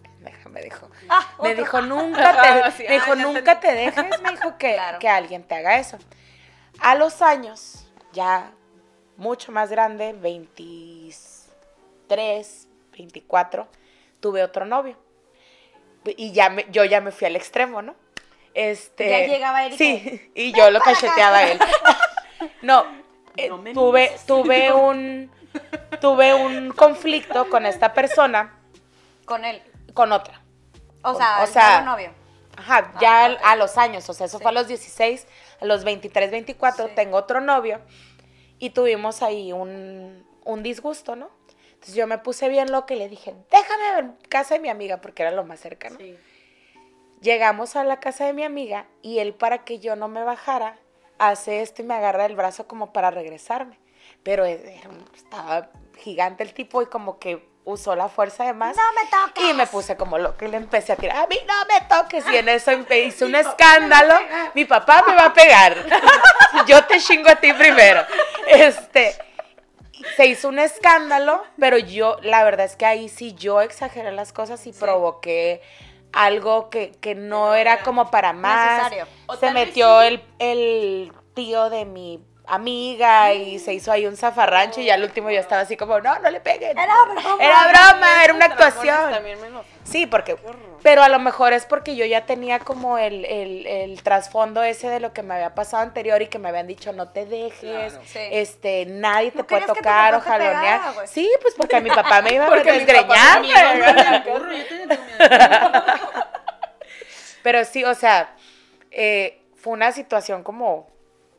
Speaker 3: me dijo.
Speaker 2: Ah,
Speaker 3: Me
Speaker 2: otro.
Speaker 3: dijo, nunca te,
Speaker 1: Ah, sí,
Speaker 3: me dijo,
Speaker 1: ah,
Speaker 3: nunca te dejes, me dijo que,
Speaker 2: Claro.
Speaker 3: que alguien te haga eso. A los años, ya mucho más grande, 23, 24, tuve otro novio. Y ya me, yo ya me fui al extremo, ¿no? Este,
Speaker 2: Ya llegaba él y
Speaker 3: Sí, y yo lo cacheteaba a él. No, eh,
Speaker 4: No me
Speaker 3: tuve, tuve un tuve un conflicto con esta persona,
Speaker 2: Con él.
Speaker 3: con otra.
Speaker 2: O
Speaker 3: Con-
Speaker 2: sea,
Speaker 3: o sea,
Speaker 2: novio.
Speaker 3: Ajá, ya
Speaker 2: Ah, ok.
Speaker 3: a los años, o sea, eso
Speaker 2: Sí.
Speaker 3: fue a los 16, a los 23, 24,
Speaker 2: Sí.
Speaker 3: tengo otro novio y tuvimos ahí un, un disgusto, ¿no? Entonces yo me puse bien loca y le dije, déjame ver casa de mi amiga, porque era lo más cercano.
Speaker 4: Sí.
Speaker 3: Llegamos a la casa de mi amiga y él para que yo no me bajara, hace esto y me agarra el brazo como para regresarme. Pero era un- estaba gigante el tipo y como que usó la fuerza de más.
Speaker 2: ¡No me toques!
Speaker 3: Y me puse como loca y le empecé a tirar, a mí no me toques. Y en eso me hizo un escándalo. Mi papá me va a pegar. Yo te chingo a ti primero. Este, se hizo un escándalo, pero yo, la verdad es que ahí sí yo exageré las cosas y provoqué algo que, que no era como para más.
Speaker 2: Necesario.
Speaker 4: O
Speaker 3: Se metió
Speaker 4: sí.
Speaker 3: el, el tío de mi amiga y se hizo ahí un zafarrancho y ya al último yo estaba así como, no, no le peguen.
Speaker 2: Era broma.
Speaker 3: Era broma, era una actuación. Sí, porque, pero a lo mejor es porque yo ya tenía como el, el, el trasfondo ese de lo que me había pasado anterior y que me habían dicho no te dejes,
Speaker 1: Claro.
Speaker 2: Sí.
Speaker 3: este, nadie te
Speaker 2: ¿No
Speaker 3: puede tocar o jalonear.
Speaker 2: pegara?
Speaker 3: Sí, pues porque a mi papá me iba a desgreñar, pero sí, o sea, eh, fue una situación como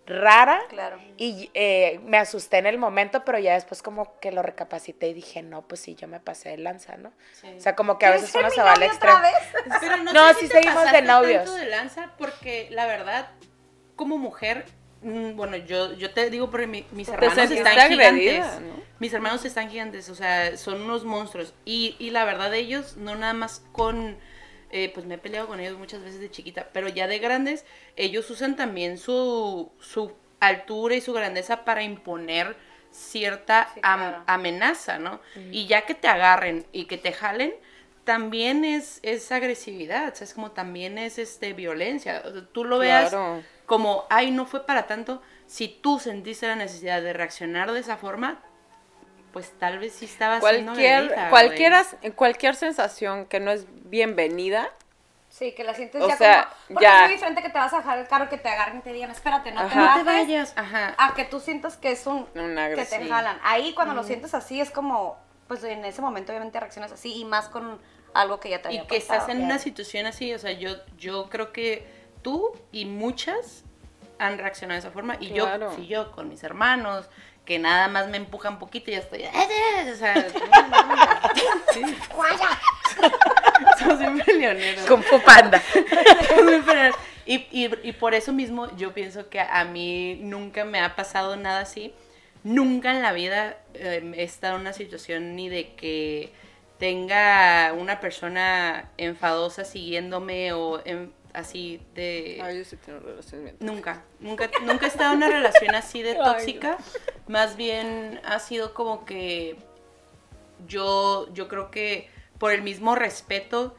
Speaker 3: rara.
Speaker 2: Claro.
Speaker 3: Y eh, me asusté en el momento, pero ya después como que lo recapacité y dije, no, pues sí, yo me pasé de lanza, ¿no?
Speaker 4: Sí.
Speaker 3: O sea, como que a veces
Speaker 2: ¿Quieres
Speaker 3: uno se va al extremo.
Speaker 2: vez?
Speaker 4: Pero no,
Speaker 3: No,
Speaker 4: sé
Speaker 3: sí
Speaker 4: si te
Speaker 3: seguimos de novios.
Speaker 4: tanto de lanza porque la verdad, como mujer, mm, bueno, yo, yo te digo porque mi- mis hermanos están
Speaker 1: agredida,
Speaker 4: gigantes.
Speaker 1: ¿no?
Speaker 4: Mis hermanos están gigantes, o sea, son unos monstruos. Y, y la verdad ellos, no nada más con... eh, pues me he peleado con ellos muchas veces de chiquita, pero ya de grandes, ellos usan también su, su altura y su grandeza para imponer cierta
Speaker 2: Sí,
Speaker 4: am-
Speaker 2: claro.
Speaker 4: amenaza, ¿no? Y ya que te agarren y que te jalen, también es, es agresividad, o sea, es como también es este violencia. O sea, tú lo veas
Speaker 1: Claro.
Speaker 4: como, ay, no fue para tanto. Si tú sentiste la necesidad de reaccionar de esa forma, pues tal vez sí estabas siendo
Speaker 1: Cualquier,
Speaker 4: güey.
Speaker 1: cualquier sensación que no es bienvenida,
Speaker 2: Sí, que la sientes
Speaker 1: O
Speaker 2: ya
Speaker 1: sea,
Speaker 2: como... Porque
Speaker 1: ya.
Speaker 2: es muy diferente que te vas a bajar el carro, que te agarren y te digan, espérate, no te.
Speaker 4: No
Speaker 2: bajes.
Speaker 4: te vayas, ajá.
Speaker 2: A que tú sientas que es un...
Speaker 1: Una
Speaker 2: que te jalan. Ahí cuando lo sientes así es como... Pues en ese momento obviamente reaccionas así y más con algo que ya te
Speaker 4: y
Speaker 2: había
Speaker 4: que estás en una situación así, o sea, yo, yo creo que tú y muchas han reaccionado de esa forma. Y
Speaker 1: Claro.
Speaker 4: yo, si yo con mis hermanos, que nada más me empujan un poquito y ya estoy. O sea, no, no, no. Sí. Somos bien peleoneros.
Speaker 3: Kung Fu Panda.
Speaker 4: Y, y, y por eso mismo yo pienso que a mí nunca me ha pasado nada así. Nunca en la vida eh, he estado en una situación ni de que tenga una persona enfadosa siguiéndome o en- así de...
Speaker 1: Ay, yo sí tengo relaciones bien
Speaker 4: Nunca, nunca, nunca he estado en una relación así de
Speaker 1: Ay,
Speaker 4: tóxica. Más bien ha sido como que yo, yo creo que por el mismo respeto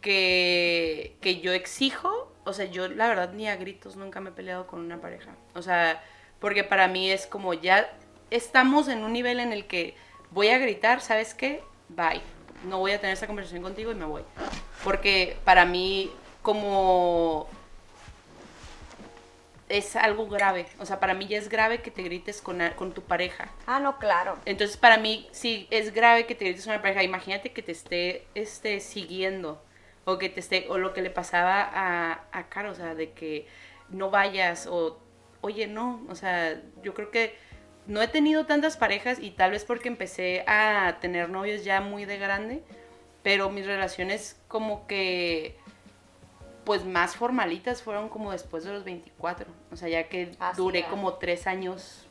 Speaker 4: que, que yo exijo, o sea, yo la verdad ni a gritos nunca me he peleado con una pareja. O sea, porque para mí es como ya estamos en un nivel en el que voy a gritar, ¿sabes qué? bye. No voy a tener esa conversación contigo y me voy. Porque para mí, como es algo grave. O sea, para mí ya es grave que te grites con, con tu pareja.
Speaker 2: Ah, no, claro.
Speaker 4: Entonces, para mí, sí, es grave que te grites con una pareja. Imagínate que te esté este, siguiendo. O que te esté, o lo que le pasaba a, a Caro, o sea, de que no vayas, o oye, no. O sea, yo creo que no he tenido tantas parejas y tal vez porque empecé a tener novios ya muy de grande, pero mis relaciones como que pues más formalitas fueron como después de los 24. O sea, ya que
Speaker 2: Ah,
Speaker 4: duré como tres años,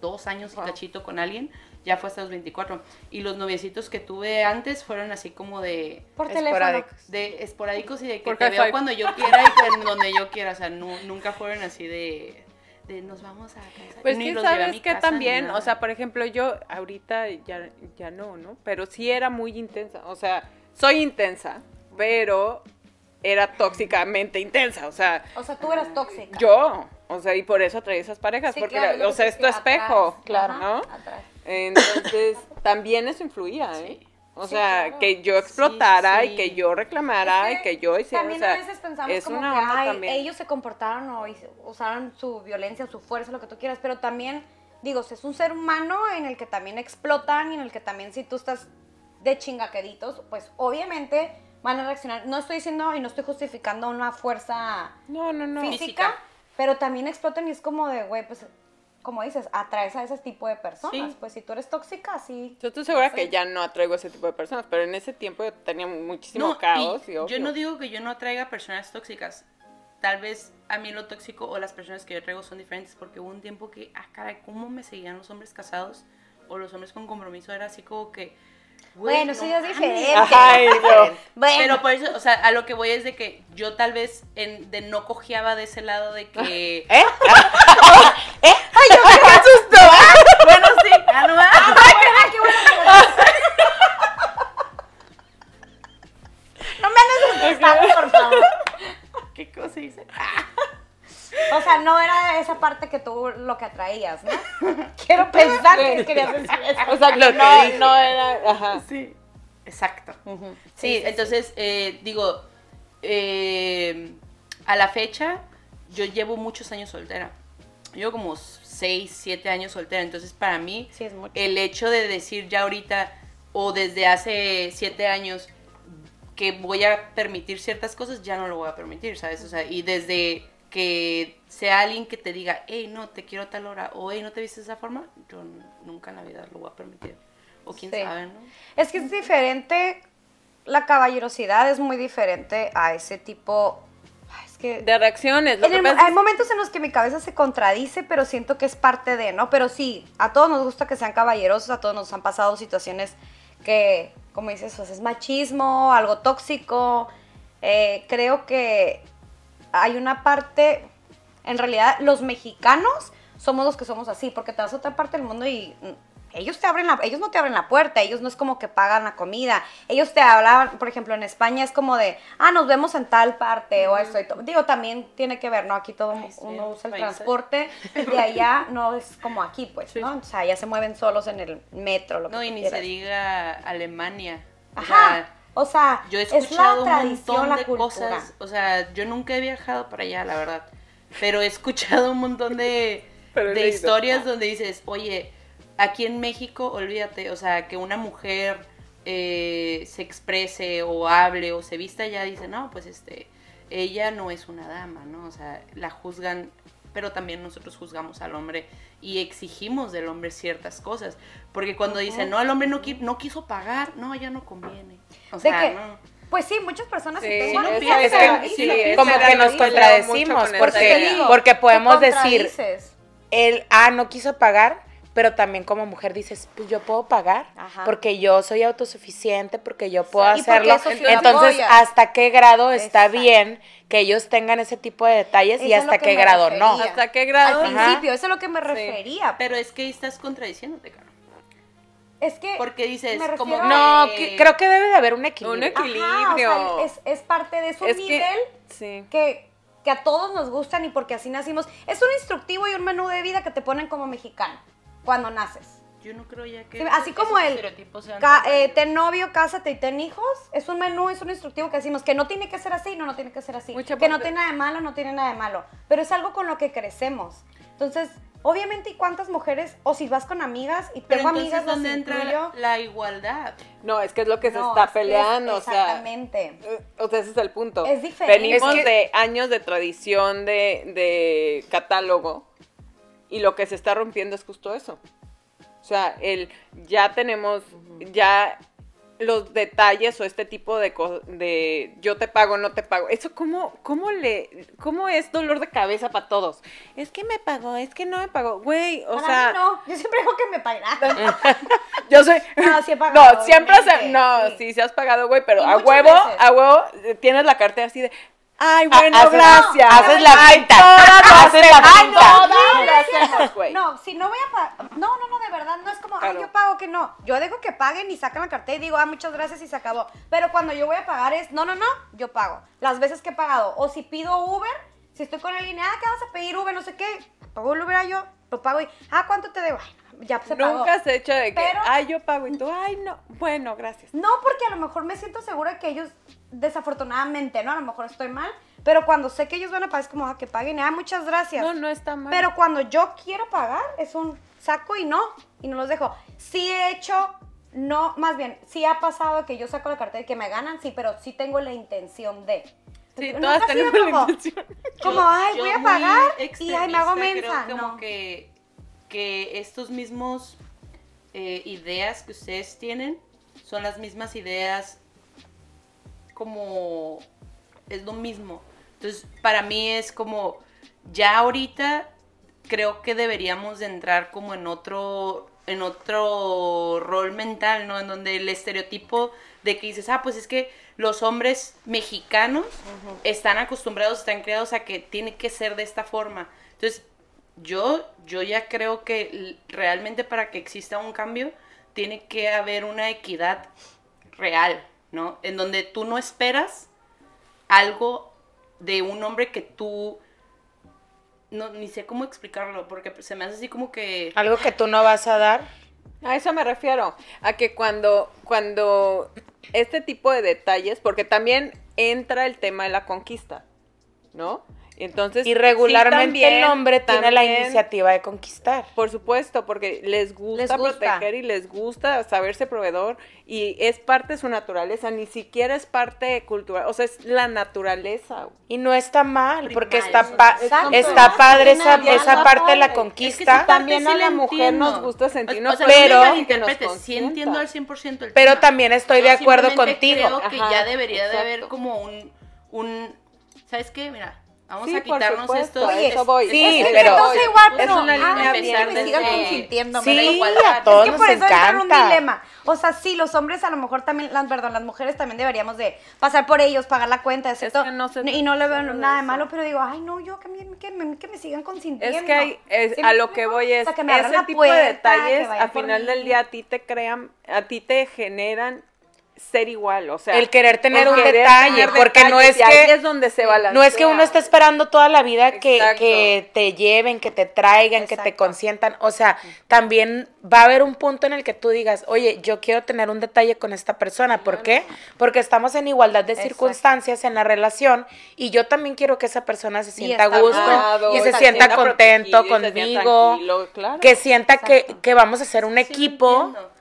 Speaker 4: dos años y cachito con alguien, ya fue hasta los 24. Y los noviecitos que tuve antes fueron así como de,
Speaker 2: Por teléfono.
Speaker 3: Esporádicos.
Speaker 4: de esporádicos y de que te veo cuando yo quiera y donde yo quiera. O sea, nu- nunca fueron así de, de nos vamos a casa.
Speaker 1: Pues que sabes que también, o sea, por ejemplo, yo ahorita ya, ya no, ¿no? Pero sí era muy intensa, o sea, soy intensa, pero era tóxicamente intensa, o sea,
Speaker 2: O sea, tú eras tóxica.
Speaker 1: yo, o sea, y por eso traía esas parejas,
Speaker 2: Sí,
Speaker 1: porque,
Speaker 2: claro,
Speaker 1: o sea, es tu espejo,
Speaker 2: atrás.
Speaker 3: claro.
Speaker 1: ¿no?
Speaker 2: atrás.
Speaker 1: Entonces, también eso influía, ¿eh?
Speaker 4: Sí.
Speaker 1: O
Speaker 2: Sí,
Speaker 1: sea,
Speaker 2: claro.
Speaker 1: que yo explotara
Speaker 4: sí.
Speaker 1: y que yo reclamara
Speaker 2: Es
Speaker 1: y que yo hiciera,
Speaker 2: También
Speaker 1: o sea,
Speaker 2: a veces pensamos
Speaker 1: es
Speaker 2: como que ay, ellos se comportaron o usaron su violencia, su fuerza, lo que tú quieras, pero también, digo, si es un ser humano en el que también explotan y en el que también si tú estás de chingaqueditos, pues obviamente van a reaccionar. No estoy diciendo y no estoy justificando una fuerza
Speaker 1: No, no, no.
Speaker 2: física,
Speaker 4: Física.
Speaker 2: pero también explotan y es como de, güey, pues, como dices, atraes a ese tipo de personas.
Speaker 4: Sí.
Speaker 2: Pues si tú eres tóxica, sí.
Speaker 1: Yo estoy segura que ya no atraigo ese tipo de personas, pero en ese tiempo yo tenía muchísimo
Speaker 4: No,
Speaker 1: caos.
Speaker 4: y
Speaker 1: Y,
Speaker 4: yo no digo que yo no atraiga personas tóxicas. Tal vez a mí lo tóxico o las personas que yo traigo son diferentes porque hubo un tiempo que, ah, caray, ¿cómo me seguían los hombres casados o los hombres con compromiso? Era así como que, güey,
Speaker 2: Bueno,
Speaker 4: no
Speaker 2: eso ya es diferente.
Speaker 1: Ay, no.
Speaker 2: Bueno,
Speaker 4: Pero por eso, o sea, a lo que voy es de que yo tal vez en, de no cojeaba de ese lado de que...
Speaker 1: ¿Eh?
Speaker 4: Bueno, sí, ah, no, ah,
Speaker 2: no me andes asustando, por favor.
Speaker 4: ¿Qué cosa hice?
Speaker 2: O sea, no era esa parte que tú lo que atraías, ¿no? Quiero pensar que querías decir eso.
Speaker 1: O sea, que no, no era. Ajá.
Speaker 4: Sí, exacto. Sí, entonces, eh, digo, eh, a la fecha, yo llevo muchos años soltera. Llevo como 6, 7 años soltera. Entonces, para mí,
Speaker 2: Sí, es mucho.
Speaker 4: el hecho de decir ya ahorita o desde hace 7 años que voy a permitir ciertas cosas, ya no lo voy a permitir, ¿sabes? O sea, y desde que sea alguien que te diga, hey, no, te quiero a tal hora, o hey, no te viste de esa forma, yo nunca en la vida lo voy a permitir. O quién
Speaker 2: Sí.
Speaker 4: sabe, ¿no?
Speaker 2: Es que es diferente, la caballerosidad es muy diferente a ese tipo... Es que...
Speaker 1: De reacciones. Lo
Speaker 2: En
Speaker 1: que
Speaker 2: el-
Speaker 1: pasa es-
Speaker 2: hay momentos en los que mi cabeza se contradice, pero siento que es parte de, ¿no? Pero sí, a todos nos gusta que sean caballerosos, a todos nos han pasado situaciones que, como dices, pues es machismo, algo tóxico. Eh, creo que hay una parte, en realidad los mexicanos somos los que somos así, porque te vas a otra parte del mundo y mm, ellos te abren la, ellos no te abren la puerta, ellos no es como que pagan la comida, ellos te hablaban, por ejemplo, en España es como de, ah, nos vemos en tal parte o esto y todo. Digo, también tiene que ver, ¿no? Aquí todo
Speaker 4: Ay,
Speaker 2: uno usa el transporte, de allá no es como aquí, pues, ¿no? O sea, ya se mueven solos en el metro, lo
Speaker 4: No, y ni
Speaker 2: quieras.
Speaker 4: se diga Alemania. O
Speaker 2: Ajá.
Speaker 4: sea,
Speaker 2: O sea,
Speaker 4: yo he
Speaker 2: es la
Speaker 4: escuchado un montón de
Speaker 2: cultura.
Speaker 4: cosas. O sea, yo nunca he viajado para allá, la verdad. Pero he escuchado un montón de, de historias donde dices, oye, aquí en México, olvídate, o sea, que una mujer eh, se exprese o hable o se vista ya, dice, no, pues este, ella no es una dama, ¿no? O sea, la juzgan, pero también nosotros juzgamos al hombre y exigimos del hombre ciertas cosas. Porque cuando dicen, no, el hombre no, qui- no quiso pagar, no, ya no conviene. O sea,
Speaker 2: que-
Speaker 4: no.
Speaker 2: Pues sí, muchas personas sí,
Speaker 1: Sí,
Speaker 2: tengo
Speaker 1: es-
Speaker 2: que
Speaker 1: sí, es
Speaker 3: como que nos contradecimos,
Speaker 1: con
Speaker 3: porque, porque podemos decir, él, ah, no quiso pagar, pero también como mujer dices, pues yo puedo pagar,
Speaker 2: Ajá.
Speaker 3: porque yo soy autosuficiente, porque yo puedo
Speaker 2: Sí,
Speaker 3: hacerlo.
Speaker 2: eso sí lo
Speaker 3: Entonces. ¿hasta qué grado está
Speaker 2: Exacto.
Speaker 3: bien que ellos tengan ese tipo de detalles y
Speaker 2: Eso
Speaker 3: hasta qué grado no?
Speaker 1: ¿Hasta qué grado?
Speaker 2: Al principio, eso es a lo que me refería.
Speaker 4: Pero es que ahí estás contradiciéndote, Caro.
Speaker 2: Es que.
Speaker 4: Porque dices, como
Speaker 3: No, que- creo que debe de haber un equilibrio.
Speaker 1: Un
Speaker 2: Ajá, o
Speaker 1: equilibrio.
Speaker 2: sea, es, es parte de su
Speaker 1: Es que-
Speaker 2: nivel
Speaker 1: Sí.
Speaker 2: que, que a todos nos gustan y porque así nacimos. Es un instructivo y un menú de vida que te ponen como mexicano cuando naces.
Speaker 4: yo no creo ya que.
Speaker 2: Sí, así como el eh, ten novio, cásate y ten hijos, es un menú, es un instructivo que decimos que no tiene que ser así, no, no tiene que ser así.
Speaker 1: Mucha
Speaker 2: que no tiene nada de malo, no tiene nada de malo. Pero es algo con lo que crecemos. Entonces, obviamente, ¿y cuántas mujeres? O si vas con amigas y tengo amigas,
Speaker 4: ¿dónde entra
Speaker 2: incluyo.
Speaker 4: la igualdad?
Speaker 1: No, es que es lo que se
Speaker 2: No,
Speaker 1: está
Speaker 2: es que es-
Speaker 1: peleando, o sea.
Speaker 2: Exactamente.
Speaker 1: eh, O sea, ese es el punto.
Speaker 2: Es diferente.
Speaker 1: Venimos
Speaker 3: Es que-
Speaker 1: de años de tradición de, de catálogo y lo que se está rompiendo es justo eso. O sea, el ya tenemos, ya los detalles o este tipo de de yo te pago, no te pago. Eso, ¿cómo, cómo, le, ¿cómo es dolor de cabeza para todos? Es que me pagó, es que no me pagó. Güey, o
Speaker 2: Para
Speaker 1: sea...
Speaker 2: mí no, yo siempre digo que me pagan.
Speaker 1: Yo soy.
Speaker 2: No, sí he pagado,
Speaker 1: No, siempre se. No,
Speaker 2: sí.
Speaker 1: sí, se has pagado, güey, pero
Speaker 2: Y
Speaker 1: a huevo,
Speaker 2: veces.
Speaker 1: a huevo, eh, tienes la cartera así de. Ay,
Speaker 3: Ah,
Speaker 1: bueno,
Speaker 3: haces-
Speaker 1: gracias.
Speaker 3: haces la
Speaker 1: todas
Speaker 3: Haces la
Speaker 1: Ay,
Speaker 3: finta.
Speaker 1: no,
Speaker 2: No,
Speaker 1: no,
Speaker 2: no. No, si no voy a pagar. No, no, no, de verdad, no es como,
Speaker 1: Claro.
Speaker 2: ay, yo pago que no. Yo dejo que paguen y sacan la cartera y digo, ah, muchas gracias y se acabó. Pero cuando yo voy a pagar es, no, no, no, yo pago. Las veces que he pagado. O si pido Uber, si estoy con alguien, ah, ¿qué vas a pedir Uber? No sé qué. Pago el Uber a yo, lo pago y, ah, ¿cuánto te debo? Ay, ya se pagó.
Speaker 1: Nunca has hecho de que,
Speaker 2: Pero-
Speaker 1: ay, yo pago y tú, ay, no. Bueno, gracias.
Speaker 2: No, porque a lo mejor me siento segura que ellos, desafortunadamente, ¿no? A lo mejor estoy mal. Pero cuando sé que ellos van a pagar, es como, ah, que paguen, ah, muchas gracias.
Speaker 1: No, no está mal.
Speaker 2: Pero cuando yo quiero pagar, es un saco y no, y no los dejo. Sí he hecho, no, más bien, sí ha pasado que yo saco la cartera y que me ganan, sí, pero sí tengo la intención de.
Speaker 1: Sí,
Speaker 2: Nunca
Speaker 1: todas
Speaker 2: ha sido
Speaker 1: tenemos la
Speaker 2: como-
Speaker 1: intención.
Speaker 2: Como,
Speaker 4: Yo-
Speaker 2: ay,
Speaker 4: yo
Speaker 2: voy a pagar y ay, me hago mensa.
Speaker 4: Creo como
Speaker 2: No.
Speaker 4: que, que estos mismos eh, ideas que ustedes tienen son las mismas ideas como es lo mismo. Entonces, para mí es como ya ahorita creo que deberíamos de entrar como en otro en otro rol mental, ¿no? En donde el estereotipo de que dices, ah, pues es que los hombres mexicanos están acostumbrados, están creados a que tiene que ser de esta forma. Entonces, yo, yo ya creo que realmente para que exista un cambio, tiene que haber una equidad real, ¿no? En donde tú no esperas algo de un hombre que tú no ni sé cómo explicarlo porque se me hace así como que
Speaker 3: Algo que tú no vas a dar.
Speaker 1: A eso me refiero, a que cuando, cuando este tipo de detalles, porque también entra el tema de la conquista, ¿no? Entonces,
Speaker 3: Y
Speaker 1: sí,
Speaker 3: regularmente
Speaker 1: también-
Speaker 3: el hombre tiene la iniciativa de conquistar.
Speaker 1: Por supuesto, porque les gusta,
Speaker 2: Les gusta.
Speaker 1: proteger y les gusta saberse proveedor y es parte de su naturaleza, ni siquiera es parte cultural, o sea, es la naturaleza.
Speaker 3: Y no está mal, porque
Speaker 4: Primal,
Speaker 3: está, pa-
Speaker 2: exacto.
Speaker 3: está padre esa, esa parte de la
Speaker 2: Es que sí
Speaker 3: conquista.
Speaker 1: También a la mujer
Speaker 4: entiendo.
Speaker 1: nos gusta sentirnos
Speaker 4: O sea,
Speaker 3: Pero-
Speaker 4: no sí entiendo al 100% el
Speaker 3: Pero
Speaker 4: tema.
Speaker 3: también estoy
Speaker 4: Yo
Speaker 3: de acuerdo contigo.
Speaker 4: Creo que
Speaker 1: Ajá,
Speaker 4: ya debería de haber como un, un ¿sabes qué? Mira, vamos
Speaker 1: Sí,
Speaker 4: a quitarnos
Speaker 1: a eso voy.
Speaker 3: Sí,
Speaker 2: Es que
Speaker 3: pero-
Speaker 2: sé igual,
Speaker 1: Es
Speaker 2: pero
Speaker 1: una línea bien
Speaker 2: me sigan
Speaker 1: desde-
Speaker 3: Sí,
Speaker 2: da igual.
Speaker 3: a todos
Speaker 2: es que
Speaker 3: nos
Speaker 2: por eso entra en un
Speaker 3: encanta.
Speaker 2: dilema. O sea, sí, los hombres a lo mejor también, las, perdón, las mujeres también deberíamos de pasar por ellos, pagar la cuenta, excepto,
Speaker 1: que no se
Speaker 2: y no le veo
Speaker 1: de
Speaker 2: nada de
Speaker 1: eso.
Speaker 2: malo, pero digo, ay, no, yo que me, que me, que me sigan consintiendo.
Speaker 1: Es que hay, es-
Speaker 2: ¿Sí
Speaker 1: a lo que voy es,
Speaker 2: O sea, que me
Speaker 1: ese
Speaker 2: la
Speaker 1: tipo de
Speaker 2: puerta, que
Speaker 1: detalles,
Speaker 2: vayan
Speaker 1: a
Speaker 2: por
Speaker 1: final del día a ti te crean, a ti te generan ser igual, o sea.
Speaker 3: El querer tener un
Speaker 1: querer
Speaker 3: detalle,
Speaker 1: tener
Speaker 3: porque no es que-
Speaker 1: es donde se.
Speaker 3: No es que uno esté esperando toda la vida que, que te lleven, que te traigan, que te consientan. O sea, también va a haber un punto en el que tú digas, oye, yo quiero tener un detalle con esta persona. ¿Por qué? Porque estamos en igualdad de
Speaker 2: Exacto.
Speaker 3: circunstancias en la relación y yo también quiero que esa persona se sienta a
Speaker 2: está
Speaker 3: gusto
Speaker 1: amado,
Speaker 3: y se
Speaker 1: se
Speaker 3: sienta contento conmigo,
Speaker 1: claro.
Speaker 3: que sienta que,
Speaker 2: Exacto.
Speaker 3: que vamos a hacer un
Speaker 4: Sí,
Speaker 3: equipo.
Speaker 4: entiendo.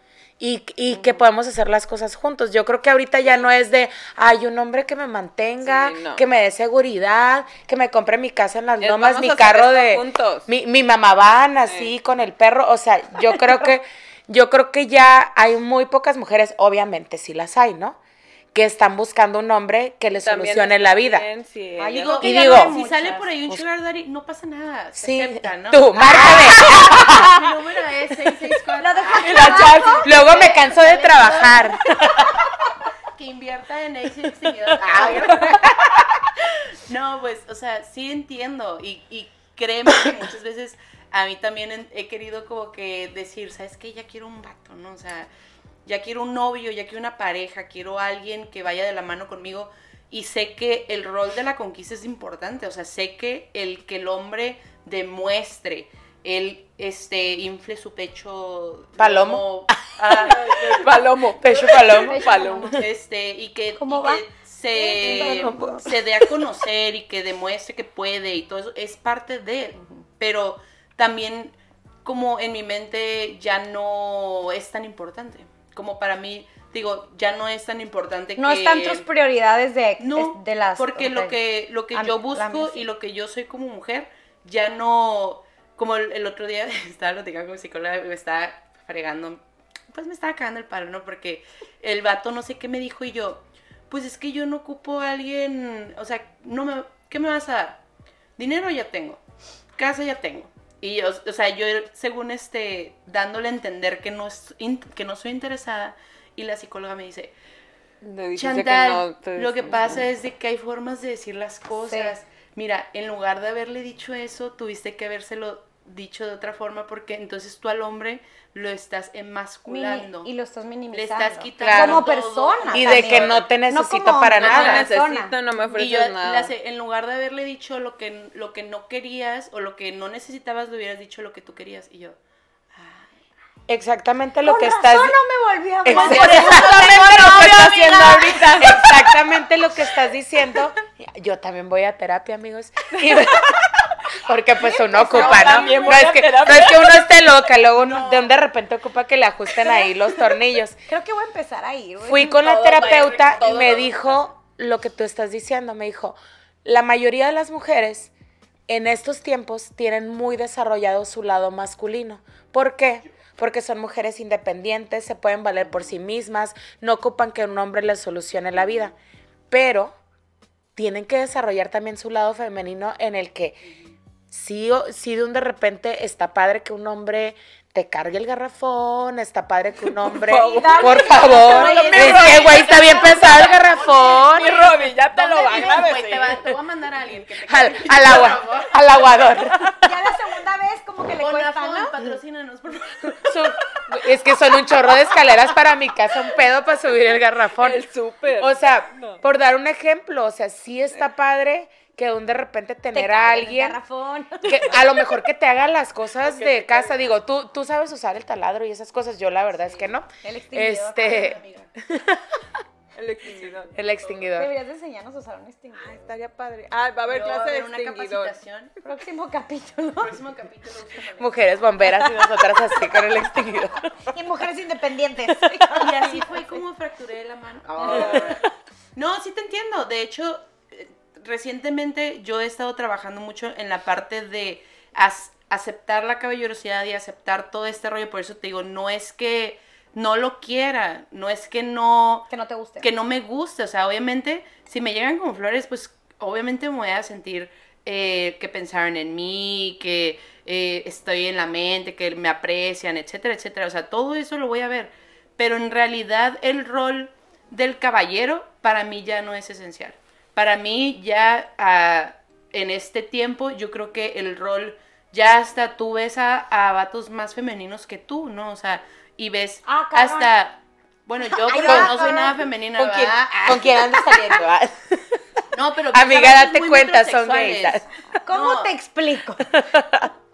Speaker 3: Y, y que podemos hacer las cosas juntos. Yo creo que ahorita ya no es de, hay un hombre que me mantenga,
Speaker 1: Sí, no.
Speaker 3: que me dé seguridad, que me compre mi casa en las
Speaker 1: Es,
Speaker 3: lomas, mi carro de...
Speaker 1: juntos.
Speaker 3: Mi, mi mamá van así con el perro. O sea, yo creo que, yo creo que ya hay muy pocas mujeres, obviamente sí las hay, ¿no? Que están buscando un hombre que les
Speaker 1: También
Speaker 3: solucione la vida.
Speaker 1: bien, sí,
Speaker 2: Ay,
Speaker 1: ella-
Speaker 2: digo
Speaker 3: Y digo,
Speaker 2: no
Speaker 4: si
Speaker 2: muchas.
Speaker 4: sale por ahí un sugar daddy, no pasa nada, se
Speaker 3: Sí,
Speaker 4: acepta, ¿no?
Speaker 3: tú, márcame.
Speaker 4: Mi número es 664.
Speaker 2: Lo dejo aquí
Speaker 3: La
Speaker 2: abajo.
Speaker 3: chas- Luego me canso de trabajar.
Speaker 4: que invierta en éxito extinguidor. no, pues, o sea, sí entiendo. Y, y créeme que muchas veces a mí también he querido como que decir, ¿sabes qué? Ya quiero un vato, ¿no? O sea, ya quiero un novio, ya quiero una pareja, quiero alguien que vaya de la mano conmigo. Y sé que el rol de la conquista es importante. O sea, sé que el que el hombre demuestre él este infle su pecho
Speaker 3: Palomo.
Speaker 4: como- ah,
Speaker 1: Palomo.
Speaker 3: Pecho palomo.
Speaker 2: Pecho
Speaker 1: Palomo.
Speaker 4: este y que,
Speaker 2: ¿Cómo
Speaker 4: y
Speaker 2: va?
Speaker 4: que se,
Speaker 2: Palomo.
Speaker 4: se dé a conocer y que demuestre que puede y todo eso es parte de él pero también como en mi mente ya no es tan importante como para mí digo ya no es tan importante
Speaker 2: No
Speaker 4: que
Speaker 2: están tus prioridades de,
Speaker 4: no,
Speaker 2: de las...
Speaker 4: porque lo que lo que
Speaker 2: A
Speaker 4: yo busco y lo que yo soy como mujer ya no como el, el otro día estaba platicando con mi psicóloga y me estaba fregando pues me estaba cagando el palo no porque el vato no sé qué me dijo y yo pues es que yo no ocupo a alguien o sea no me qué me vas a dar dinero ya tengo casa ya tengo y yo, o sea yo según este dándole a entender que no es in- que no soy interesada y la psicóloga me dice
Speaker 1: dijiste que
Speaker 4: Chantal,
Speaker 1: no
Speaker 4: lo que pasa es de que hay formas de decir las cosas. Mira, en lugar de haberle dicho eso, tuviste que habérselo dicho de otra forma porque entonces tú al hombre lo estás
Speaker 2: Mini-
Speaker 4: emasculando.
Speaker 2: y lo estás minimizando.
Speaker 4: Le estás quitando
Speaker 2: Como
Speaker 4: todo.
Speaker 2: persona.
Speaker 3: Y de que no te necesito
Speaker 2: como
Speaker 3: para
Speaker 1: No te
Speaker 3: nada.
Speaker 2: persona.
Speaker 1: necesito, no me
Speaker 4: Y yo,
Speaker 1: ofreces nada.
Speaker 4: en lugar de haberle dicho lo que, lo que no querías o lo que no necesitabas, le hubieras dicho lo que tú querías. Y yo,
Speaker 3: Exactamente lo
Speaker 2: Con
Speaker 3: que
Speaker 2: razón
Speaker 3: estás
Speaker 2: no me volví a hablar.
Speaker 3: Exactamente lo que estás haciendo ahorita. Exactamente lo que estás diciendo. Yo también voy a terapia, amigos. Y- porque pues uno ocupa, ¿no? No es, que, no es que uno esté loca, luego uno- de un de repente ocupa que le ajusten ahí los tornillos.
Speaker 2: Creo que voy a empezar a ir. güey.
Speaker 3: Fui con la
Speaker 4: Todo
Speaker 3: terapeuta y me dijo lo que tú estás diciendo. Me dijo, la mayoría de las mujeres en estos tiempos tienen muy desarrollado su lado masculino. ¿Por qué? Porque son mujeres independientes, se pueden valer por sí mismas, no ocupan que un hombre les solucione la vida. Pero tienen que desarrollar también su lado femenino en el que sí, o- sí de un de repente está padre que un hombre te cargue el garrafón, está padre que un hombre,
Speaker 1: favor.
Speaker 3: por favor,
Speaker 2: Oye,
Speaker 3: es que güey está bien pesado el garrafón,
Speaker 1: Mi Robbie, ya te lo
Speaker 4: ¿dónde
Speaker 1: van
Speaker 4: vives,
Speaker 1: a decir.
Speaker 4: Te, va- te voy a mandar a alguien que te
Speaker 3: al,
Speaker 4: cargue.
Speaker 3: al agua, al aguador.
Speaker 2: Ya la segunda vez como que le cuesta,
Speaker 4: patrocínanos, por favor.
Speaker 3: Son- es que son un chorro de escaleras para mi casa, un pedo para subir el garrafón.
Speaker 1: El súper.
Speaker 3: O sea,
Speaker 1: No.
Speaker 3: por dar un ejemplo, o sea, sí está padre que un de repente
Speaker 2: Te
Speaker 3: tener
Speaker 2: cae
Speaker 3: a alguien
Speaker 2: garrafón.
Speaker 3: que a lo mejor que te haga las cosas de casa, digo, tú, tú sabes usar el taladro y esas cosas, yo la verdad es que no.
Speaker 2: El extinguidor.
Speaker 3: Este,
Speaker 1: El extinguidor.
Speaker 3: el extinguidor.
Speaker 2: Deberías de enseñarnos a usar un extinguidor.
Speaker 1: Ay, estaría padre. Ah, va a haber
Speaker 4: a
Speaker 1: clase de
Speaker 4: una
Speaker 1: extinguidor.
Speaker 4: capacitación.
Speaker 2: Próximo capítulo.
Speaker 4: Próximo capítulo.
Speaker 3: Mujeres bomberas y nosotras así con el extinguidor.
Speaker 2: Y mujeres independientes.
Speaker 4: Y así fue como fracturé la mano. No, sí te entiendo. De hecho, recientemente yo he estado trabajando mucho en la parte de aceptar la caballerosidad y aceptar todo este rollo. Por eso te digo, no es que no lo quiera, no es que no
Speaker 2: Que no te guste.
Speaker 4: que no me guste. O sea, obviamente, si me llegan como flores, pues obviamente me voy a sentir eh, que pensaron en mí, que eh, estoy en la mente, que me aprecian, etcétera, etcétera. O sea, todo eso lo voy a ver. Pero en realidad el rol del caballero para mí ya no es esencial. Para mí ya ah, en este tiempo yo creo que el rol ya hasta tú ves a, a vatos más femeninos que tú, ¿no? O sea, y ves
Speaker 2: Ah,
Speaker 4: hasta... Bueno, yo
Speaker 2: Ay,
Speaker 4: no soy nada femenina,
Speaker 3: ¿Con quién. ¿Con quién andas saliendo?
Speaker 4: No, pero
Speaker 3: Amiga,
Speaker 4: vatos
Speaker 3: date cuenta, son
Speaker 4: metrosexuales.
Speaker 2: ¿Cómo
Speaker 4: No.
Speaker 2: te explico?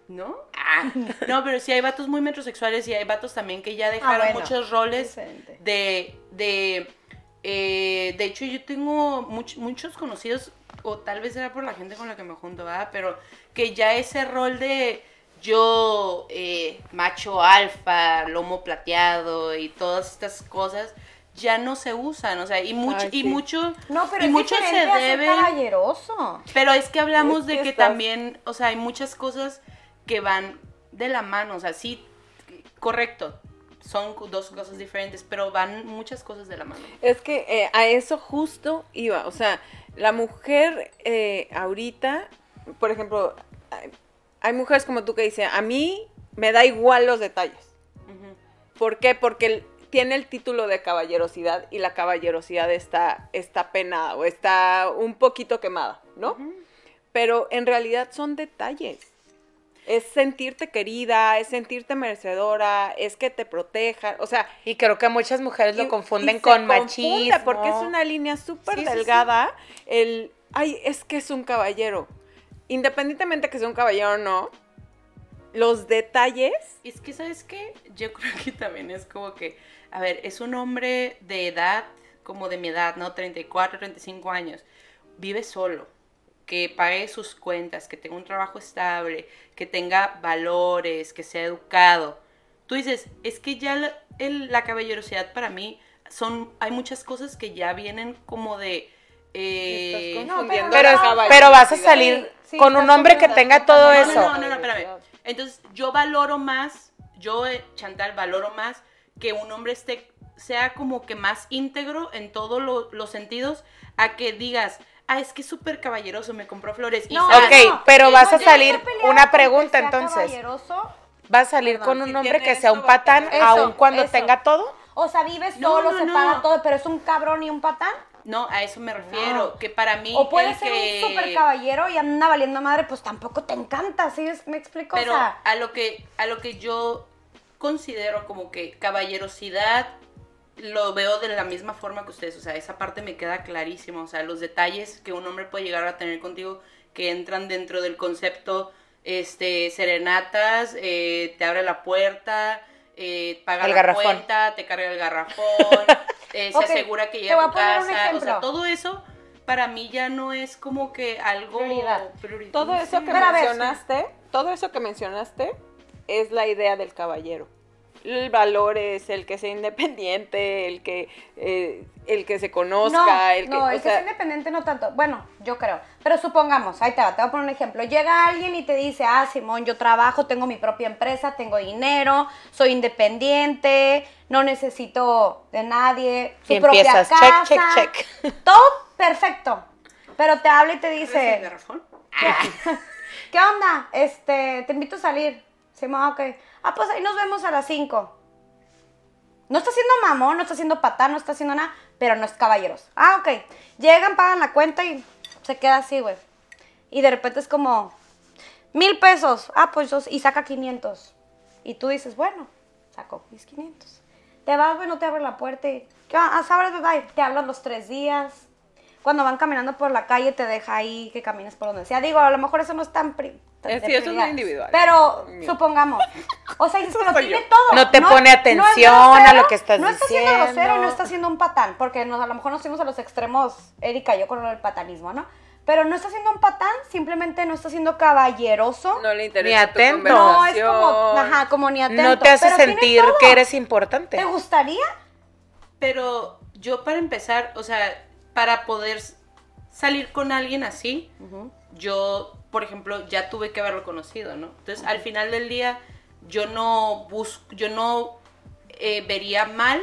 Speaker 4: ¿No? Ah, no, pero sí hay vatos muy metrosexuales y hay vatos también que ya dejaron
Speaker 2: Ah, bueno.
Speaker 4: muchos roles de, de, eh, de hecho yo tengo much- muchos conocidos, o tal vez era por la gente con la que me junto, ¿verdad? Pero que ya ese rol de yo, eh, macho alfa, lomo plateado y todas estas cosas, ya no se usan, o sea, y mucho,
Speaker 1: Ay,
Speaker 4: y mucho,
Speaker 2: No, pero
Speaker 4: y
Speaker 2: es
Speaker 4: mucho se debe...
Speaker 2: caballeroso.
Speaker 4: Pero es que hablamos
Speaker 1: Es
Speaker 4: de
Speaker 1: que
Speaker 4: que
Speaker 1: estás-
Speaker 4: también, o sea, hay muchas cosas que van de la mano, o sea, sí, correcto, son dos cosas diferentes, pero van muchas cosas de la mano.
Speaker 1: Es que eh, a eso justo iba. O sea, la mujer eh, ahorita, por ejemplo, hay, hay mujeres como tú que dicen, a mí me da igual los detalles. ¿Por qué? Porque tiene el título de caballerosidad y la caballerosidad está, está penada o está un poquito quemada, ¿no? Pero en realidad son detalles. Es sentirte querida, es sentirte merecedora, es que te protejan, o sea,
Speaker 3: Y creo que muchas mujeres
Speaker 1: y-
Speaker 3: lo confunden
Speaker 1: y se
Speaker 3: con
Speaker 1: confunde
Speaker 3: machismo.
Speaker 1: Porque es una línea súper
Speaker 3: Sí, sí, sí.
Speaker 1: delgada. El, ay, es que es un caballero. Independientemente que sea un caballero o no, los detalles.
Speaker 4: Es que, ¿sabes qué? Yo creo que también es como que, a ver, es un hombre de edad, como de mi edad, ¿no? 34, 35 años. Vive solo. Que pague sus cuentas, que tenga un trabajo estable, que tenga valores, que sea educado. Tú dices, es que ya la, el- la caballerosidad para mí son, hay muchas cosas que ya vienen como de... eh,
Speaker 1: Estás
Speaker 2: no,
Speaker 1: confundiendo
Speaker 3: Pero,
Speaker 1: la
Speaker 2: no,
Speaker 3: pero vas a salir
Speaker 2: Sí,
Speaker 3: con un hombre que tenga todo
Speaker 2: confundiendo.
Speaker 3: eso.
Speaker 4: No, no, no, espérame. Entonces, yo valoro más, yo, eh, Chantal, valoro más que un hombre esté, sea como que más íntegro en todos lo- los sentidos, a que digas, ah, es que es súper caballeroso, me compró flores. Y
Speaker 2: No,
Speaker 4: sabes,
Speaker 3: Ok,
Speaker 2: no,
Speaker 3: pero
Speaker 2: no,
Speaker 3: vas a salir- una pregunta, entonces.
Speaker 2: caballeroso.
Speaker 3: Va a salir
Speaker 2: Perdón,
Speaker 3: con un
Speaker 1: si
Speaker 3: hombre que sea un patán, aun cuando
Speaker 2: eso.
Speaker 3: tenga todo.
Speaker 2: O sea, vive solo,
Speaker 4: no,
Speaker 2: se
Speaker 4: no.
Speaker 2: paga todo, pero es un cabrón y un patán.
Speaker 4: No, a eso me refiero, que para mí...
Speaker 2: O puede ser
Speaker 4: que-
Speaker 2: un super caballero y anda valiendo madre, pues tampoco te encanta, ¿sí? Es- ¿Me explico?
Speaker 4: Pero
Speaker 2: o sea,
Speaker 4: a lo que a lo que yo considero como que caballerosidad lo veo de la misma forma que ustedes, o sea, esa parte me queda clarísima, o sea, los detalles que un hombre puede llegar a tener contigo que entran dentro del concepto este serenatas, eh, te abre la puerta, eh, paga
Speaker 3: El
Speaker 4: la
Speaker 3: garrafón.
Speaker 4: cuenta, te carga el garrafón, eh, se asegura que llega a
Speaker 2: a
Speaker 4: tu casa, o sea, todo eso para mí ya no es como que algo
Speaker 2: Prioridad.
Speaker 4: priori-
Speaker 1: Todo eso que
Speaker 2: Pero a ver,
Speaker 1: mencionaste, todo eso que mencionaste es la idea del caballero. El valor es el que sea independiente, el que eh, el que se conozca,
Speaker 2: no,
Speaker 1: el que,
Speaker 2: no,
Speaker 1: o
Speaker 2: el que
Speaker 1: sea,
Speaker 2: sea independiente no tanto. Bueno, yo creo. Pero supongamos, ahí te va, te voy a poner un ejemplo. Llega alguien y te dice, ah, Simón, yo trabajo, tengo mi propia empresa, tengo dinero, soy independiente, no necesito de nadie, su
Speaker 3: Y
Speaker 2: propia
Speaker 3: empiezas,
Speaker 2: casa.
Speaker 3: check, check, check.
Speaker 2: Todo perfecto. Pero te habla y te
Speaker 4: ¿Traes el
Speaker 2: dice,
Speaker 4: garrafón?
Speaker 2: ¿qué onda? Este, te invito a salir. Simón, ok. Ah, pues ahí nos vemos a las 5. No está haciendo mamón, no está haciendo patán, no está haciendo nada, pero no es caballeros. Ah, ok. Llegan, pagan la cuenta y se queda así, güey. Y de repente es como, mil pesos. Ah, pues dos. Y saca 500. Y tú dices, bueno, saco mis 500. Te vas, güey, no te abre la puerta y, ¿qué va? Ah, sabes, bye. Te hablan los tres días. Cuando van caminando por la calle te deja ahí que camines por donde sea. Digo, a lo mejor eso no es tan... de
Speaker 1: sí, eso es muy individual.
Speaker 2: Pero,
Speaker 1: Mío.
Speaker 2: supongamos. O sea, dices, pero tiene
Speaker 1: yo.
Speaker 2: todo.
Speaker 3: No te pone
Speaker 2: es
Speaker 3: atención a
Speaker 2: grosero,
Speaker 3: lo que estás
Speaker 2: No está siendo
Speaker 3: diciendo.
Speaker 2: grosero y no está siendo un patán, porque nos, a lo mejor nos fuimos a los extremos, Erika y yo, con lo del patanismo, ¿no? Pero no está siendo un patán, simplemente no está siendo caballeroso.
Speaker 1: no le interesa tu
Speaker 3: atento.
Speaker 2: No, es como, ajá, como ni atento.
Speaker 3: No te hace sentir que eres importante.
Speaker 2: ¿Te gustaría?
Speaker 4: Pero yo para empezar, o sea, para poder salir con alguien así, yo, por ejemplo, ya tuve que haberlo conocido, ¿no? Entonces, al final del día, yo no busco, yo no eh, vería mal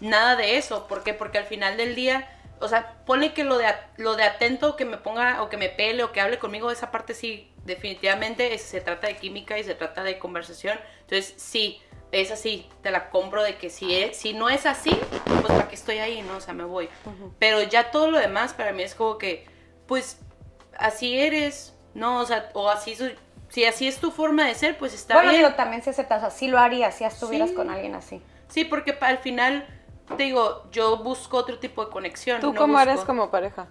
Speaker 4: nada de eso. ¿Por qué? Porque al final del día, o sea, pone que lo de, lo de atento, que me ponga o que me pele o que hable conmigo, esa parte sí, definitivamente es- se trata de química y se trata de conversación. Entonces, sí, es así, te la compro de que si, es, si no es así, pues para qué estoy ahí, ¿no? O sea, me voy. Pero ya todo lo demás para mí es como que, pues, así eres, ¿no? O sea, o así soy. Si así es tu forma de ser, pues está
Speaker 2: bueno,
Speaker 4: bien.
Speaker 2: digo, también si aceptas, así lo harías, si estuvieras
Speaker 4: Sí.
Speaker 2: con alguien así.
Speaker 4: Sí, porque al final, te digo, yo busco otro tipo de conexión.
Speaker 1: ¿Tú
Speaker 4: no
Speaker 1: cómo
Speaker 4: busco-
Speaker 1: eres como pareja?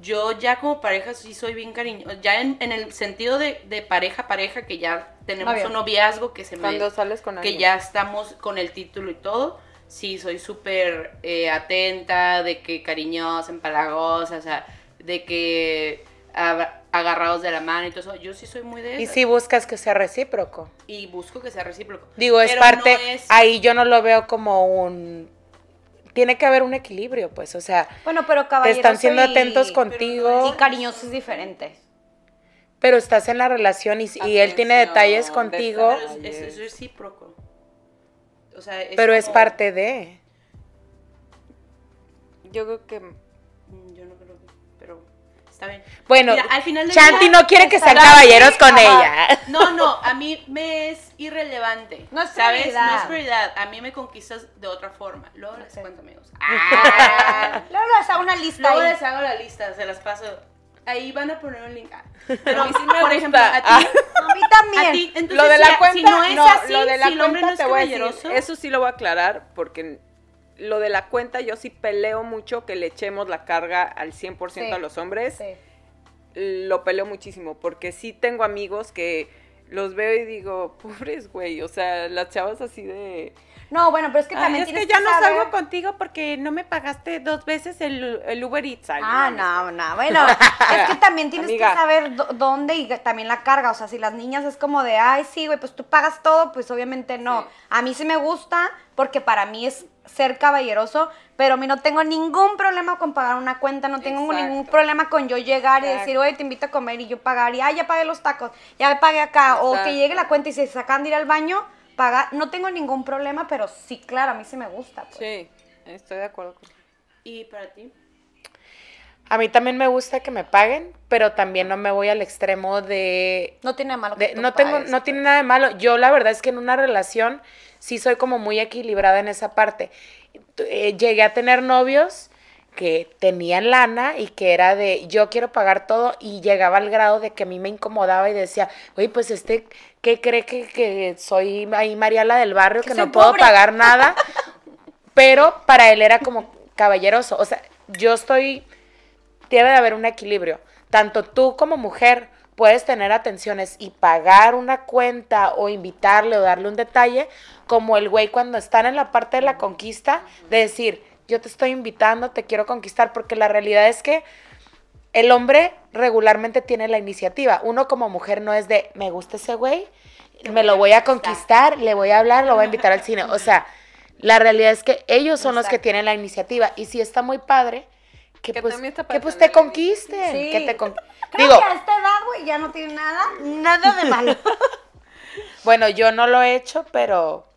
Speaker 4: Yo ya como pareja sí soy bien cariñosa. Ya en, en el sentido de, de pareja, pareja, que ya tenemos un noviazgo que se me...
Speaker 1: Cuando sales con alguien.
Speaker 4: que ya estamos con el título y todo, sí soy súper eh, atenta, de que cariñosa, empalagosa, o sea, de que agarrados de la mano y todo eso. Yo sí soy muy de
Speaker 3: Y
Speaker 4: eso.
Speaker 3: si buscas que sea recíproco.
Speaker 4: Y busco que sea recíproco.
Speaker 3: Digo, es
Speaker 4: Pero
Speaker 3: parte,
Speaker 4: no es-
Speaker 3: ahí yo no lo veo como un... Tiene que haber un equilibrio, pues, o sea,
Speaker 2: Bueno, pero
Speaker 3: te están siendo
Speaker 2: y-
Speaker 3: atentos
Speaker 4: no
Speaker 3: contigo,
Speaker 2: Y cariñoso es diferente.
Speaker 3: pero estás en la relación y, y él tiene detalles contigo,
Speaker 4: Pero es, es- es recíproco. O sea, es
Speaker 3: pero es parte de...
Speaker 1: Yo creo que
Speaker 4: está bien.
Speaker 3: Bueno,
Speaker 4: Mira, al final día-
Speaker 3: no quiere que sean caballeros con
Speaker 2: ajá.
Speaker 3: ella.
Speaker 4: No, no, a mí me es irrelevante.
Speaker 2: No es
Speaker 4: ¿Sabes?
Speaker 2: prioridad.
Speaker 4: No es prioridad. A mí me conquistas de otra forma. Luego les
Speaker 2: Ok.
Speaker 4: cuento, amigos. Ah,
Speaker 2: Luego les hago una lista
Speaker 4: luego
Speaker 2: ahí.
Speaker 4: les hago la lista, se las paso. Ahí van a poner un link. Ah. Pero,
Speaker 1: A mí sí me
Speaker 4: por
Speaker 1: gusta.
Speaker 4: ejemplo, a ti,
Speaker 1: Ah.
Speaker 2: A mí también.
Speaker 4: a ti, entonces,
Speaker 1: lo de
Speaker 4: si-
Speaker 1: la cuenta,
Speaker 4: si no es así,
Speaker 1: lo de la
Speaker 4: si el hombre
Speaker 1: cuenta
Speaker 4: no es
Speaker 1: decir,
Speaker 4: caballeroso,
Speaker 1: eso sí lo voy a aclarar porque lo de la cuenta yo sí peleo mucho que le echemos la carga al 100%
Speaker 2: Sí.
Speaker 1: a los hombres.
Speaker 2: Sí.
Speaker 1: Lo peleo muchísimo porque sí tengo amigos que los veo y digo, pobres, güey, o sea, las chavas así de...
Speaker 2: No, bueno, pero es que
Speaker 6: Ay,
Speaker 2: también
Speaker 6: es
Speaker 2: tienes
Speaker 6: que ya no salgo contigo porque no me pagaste dos veces el, el Uber Eats. Ay,
Speaker 2: Ah, no, no, bueno, es que también tienes
Speaker 1: Amiga.
Speaker 2: que saber dó- dónde y también la carga, o sea, si las niñas es como de, ay, sí, güey, pues tú pagas todo, pues obviamente no. A mí sí me gusta porque para mí es ser caballeroso, pero a mí no tengo ningún problema con pagar una cuenta, no tengo
Speaker 1: Exacto.
Speaker 2: ningún problema con yo llegar y decir, oye, te invito a comer y yo pagar y, ay, ya pagué los tacos, ya me pagué acá, o que llegue la cuenta y se sacan de ir al baño, no tengo ningún problema, pero sí, claro, a mí sí me gusta. pues.
Speaker 1: Sí, estoy de acuerdo con
Speaker 4: ¿Y para ti?
Speaker 3: A mí también me gusta que me paguen, pero también no me voy al extremo de
Speaker 2: No tiene malo que
Speaker 3: de-
Speaker 2: tú
Speaker 3: no tengo, no tiene nada de malo. Yo la verdad es que en una relación sí soy como muy equilibrada en esa parte. Eh, llegué a tener novios que tenían lana y que era de yo quiero pagar todo y llegaba al grado de que a mí me incomodaba y decía, oye, pues este, ¿qué cree que, que soy ahí Mariala del barrio, que, no puedo
Speaker 2: pobre?
Speaker 3: pagar nada? Pero para él era como caballeroso. O sea, yo estoy debe de haber un equilibrio. Tanto tú como mujer puedes tener atenciones y pagar una cuenta o invitarle o darle un detalle, como el güey cuando están en la parte de la conquista, de decir, yo te estoy invitando, te quiero conquistar, porque la realidad es que el hombre regularmente tiene la iniciativa. Uno como mujer no es de, me gusta ese güey, me lo voy a conquistar, le voy a hablar, lo voy a invitar al cine. O sea, la realidad es que ellos son los que tienen la iniciativa. Y si está muy padre, que,
Speaker 1: Que
Speaker 3: pues, que pues
Speaker 1: tener
Speaker 3: te conquisten.
Speaker 2: Sí.
Speaker 3: Que te con-
Speaker 2: Creo
Speaker 3: Digo,
Speaker 2: que a esta edad, güey, ya no tiene nada, nada de malo.
Speaker 3: bueno, yo no lo he hecho, pero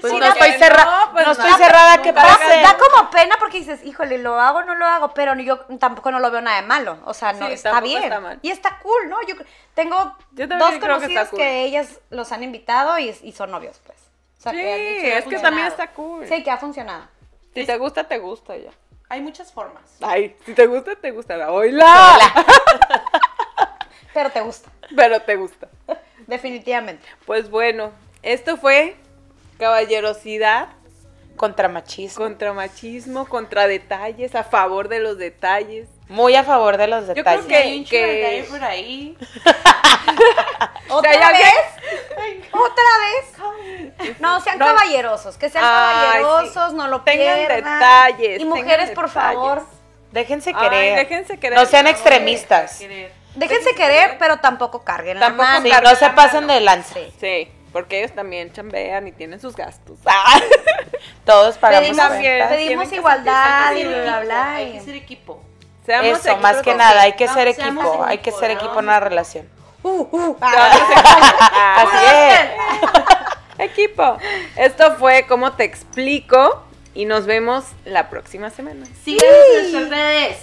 Speaker 3: pues
Speaker 1: Sí,
Speaker 3: no, estoy cerrada,
Speaker 1: no, pues
Speaker 3: no estoy cerrada que pase.
Speaker 2: Da como pena porque dices, híjole, lo hago o no lo hago, pero yo tampoco no lo veo nada de malo. O sea, no,
Speaker 1: Sí,
Speaker 2: está bien.
Speaker 1: está mal.
Speaker 2: Y está cool, ¿no? Yo tengo
Speaker 1: Yo
Speaker 2: dos
Speaker 1: creo que
Speaker 2: conocidos
Speaker 1: está
Speaker 2: que,
Speaker 1: cool.
Speaker 2: ellas los han invitado y, y son novios, pues. O sea,
Speaker 1: Sí,
Speaker 2: que dicho
Speaker 1: es que también está cool.
Speaker 2: Sí, que ha funcionado.
Speaker 1: Si te gusta, te gusta ya.
Speaker 4: Hay muchas formas.
Speaker 1: Ay, si te gusta, te gusta. ¡Hola!
Speaker 2: Pero te gusta,
Speaker 1: Pero te gusta.
Speaker 2: definitivamente.
Speaker 1: Pues bueno, esto fue caballerosidad
Speaker 3: Contra machismo.
Speaker 1: contra machismo, contra detalles, a favor de los detalles.
Speaker 3: Muy a favor de los
Speaker 1: creo
Speaker 3: detalles.
Speaker 1: que-
Speaker 4: Hay un
Speaker 1: que-
Speaker 4: por ahí.
Speaker 2: ¿Otra
Speaker 1: alguien-
Speaker 2: vez? ¿Otra vez? No, sean
Speaker 1: No.
Speaker 2: caballerosos, que sean
Speaker 1: Ay,
Speaker 2: caballerosos,
Speaker 1: sí.
Speaker 2: no lo
Speaker 1: Tengan
Speaker 2: pierdan.
Speaker 1: detalles,
Speaker 2: Y mujeres, por
Speaker 1: detalles.
Speaker 2: favor,
Speaker 3: Déjense
Speaker 1: Ay,
Speaker 3: querer.
Speaker 1: déjense querer.
Speaker 3: No sean extremistas.
Speaker 4: Querer.
Speaker 2: déjense querer, pero tampoco carguen la
Speaker 1: Tampoco
Speaker 2: mano.
Speaker 3: Sí,
Speaker 1: carguen
Speaker 3: no se
Speaker 1: la
Speaker 3: pasen
Speaker 1: mano.
Speaker 3: de.
Speaker 2: Sí.
Speaker 1: Sí, porque ellos también chambean y tienen sus gastos. Ah.
Speaker 3: Todos pagamos
Speaker 2: Pedimos,
Speaker 3: cuentas.
Speaker 2: Pedimos igualdad y bla, bla.
Speaker 4: Hay que ser equipo.
Speaker 1: Seamos
Speaker 3: Eso, más que nada, hay que
Speaker 4: No,
Speaker 3: ser equipo. Hay que ser
Speaker 4: ¿no?
Speaker 3: equipo en una relación.
Speaker 2: Uh, uh,
Speaker 1: Ah,
Speaker 2: ah.
Speaker 3: Así es.
Speaker 1: Equipo. Esto fue como te explico y nos vemos la próxima semana.
Speaker 4: Síganos en nuestras redes.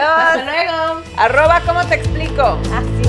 Speaker 4: Hasta
Speaker 2: Adiós.
Speaker 4: luego.
Speaker 1: Arroba como te explico.
Speaker 2: Así.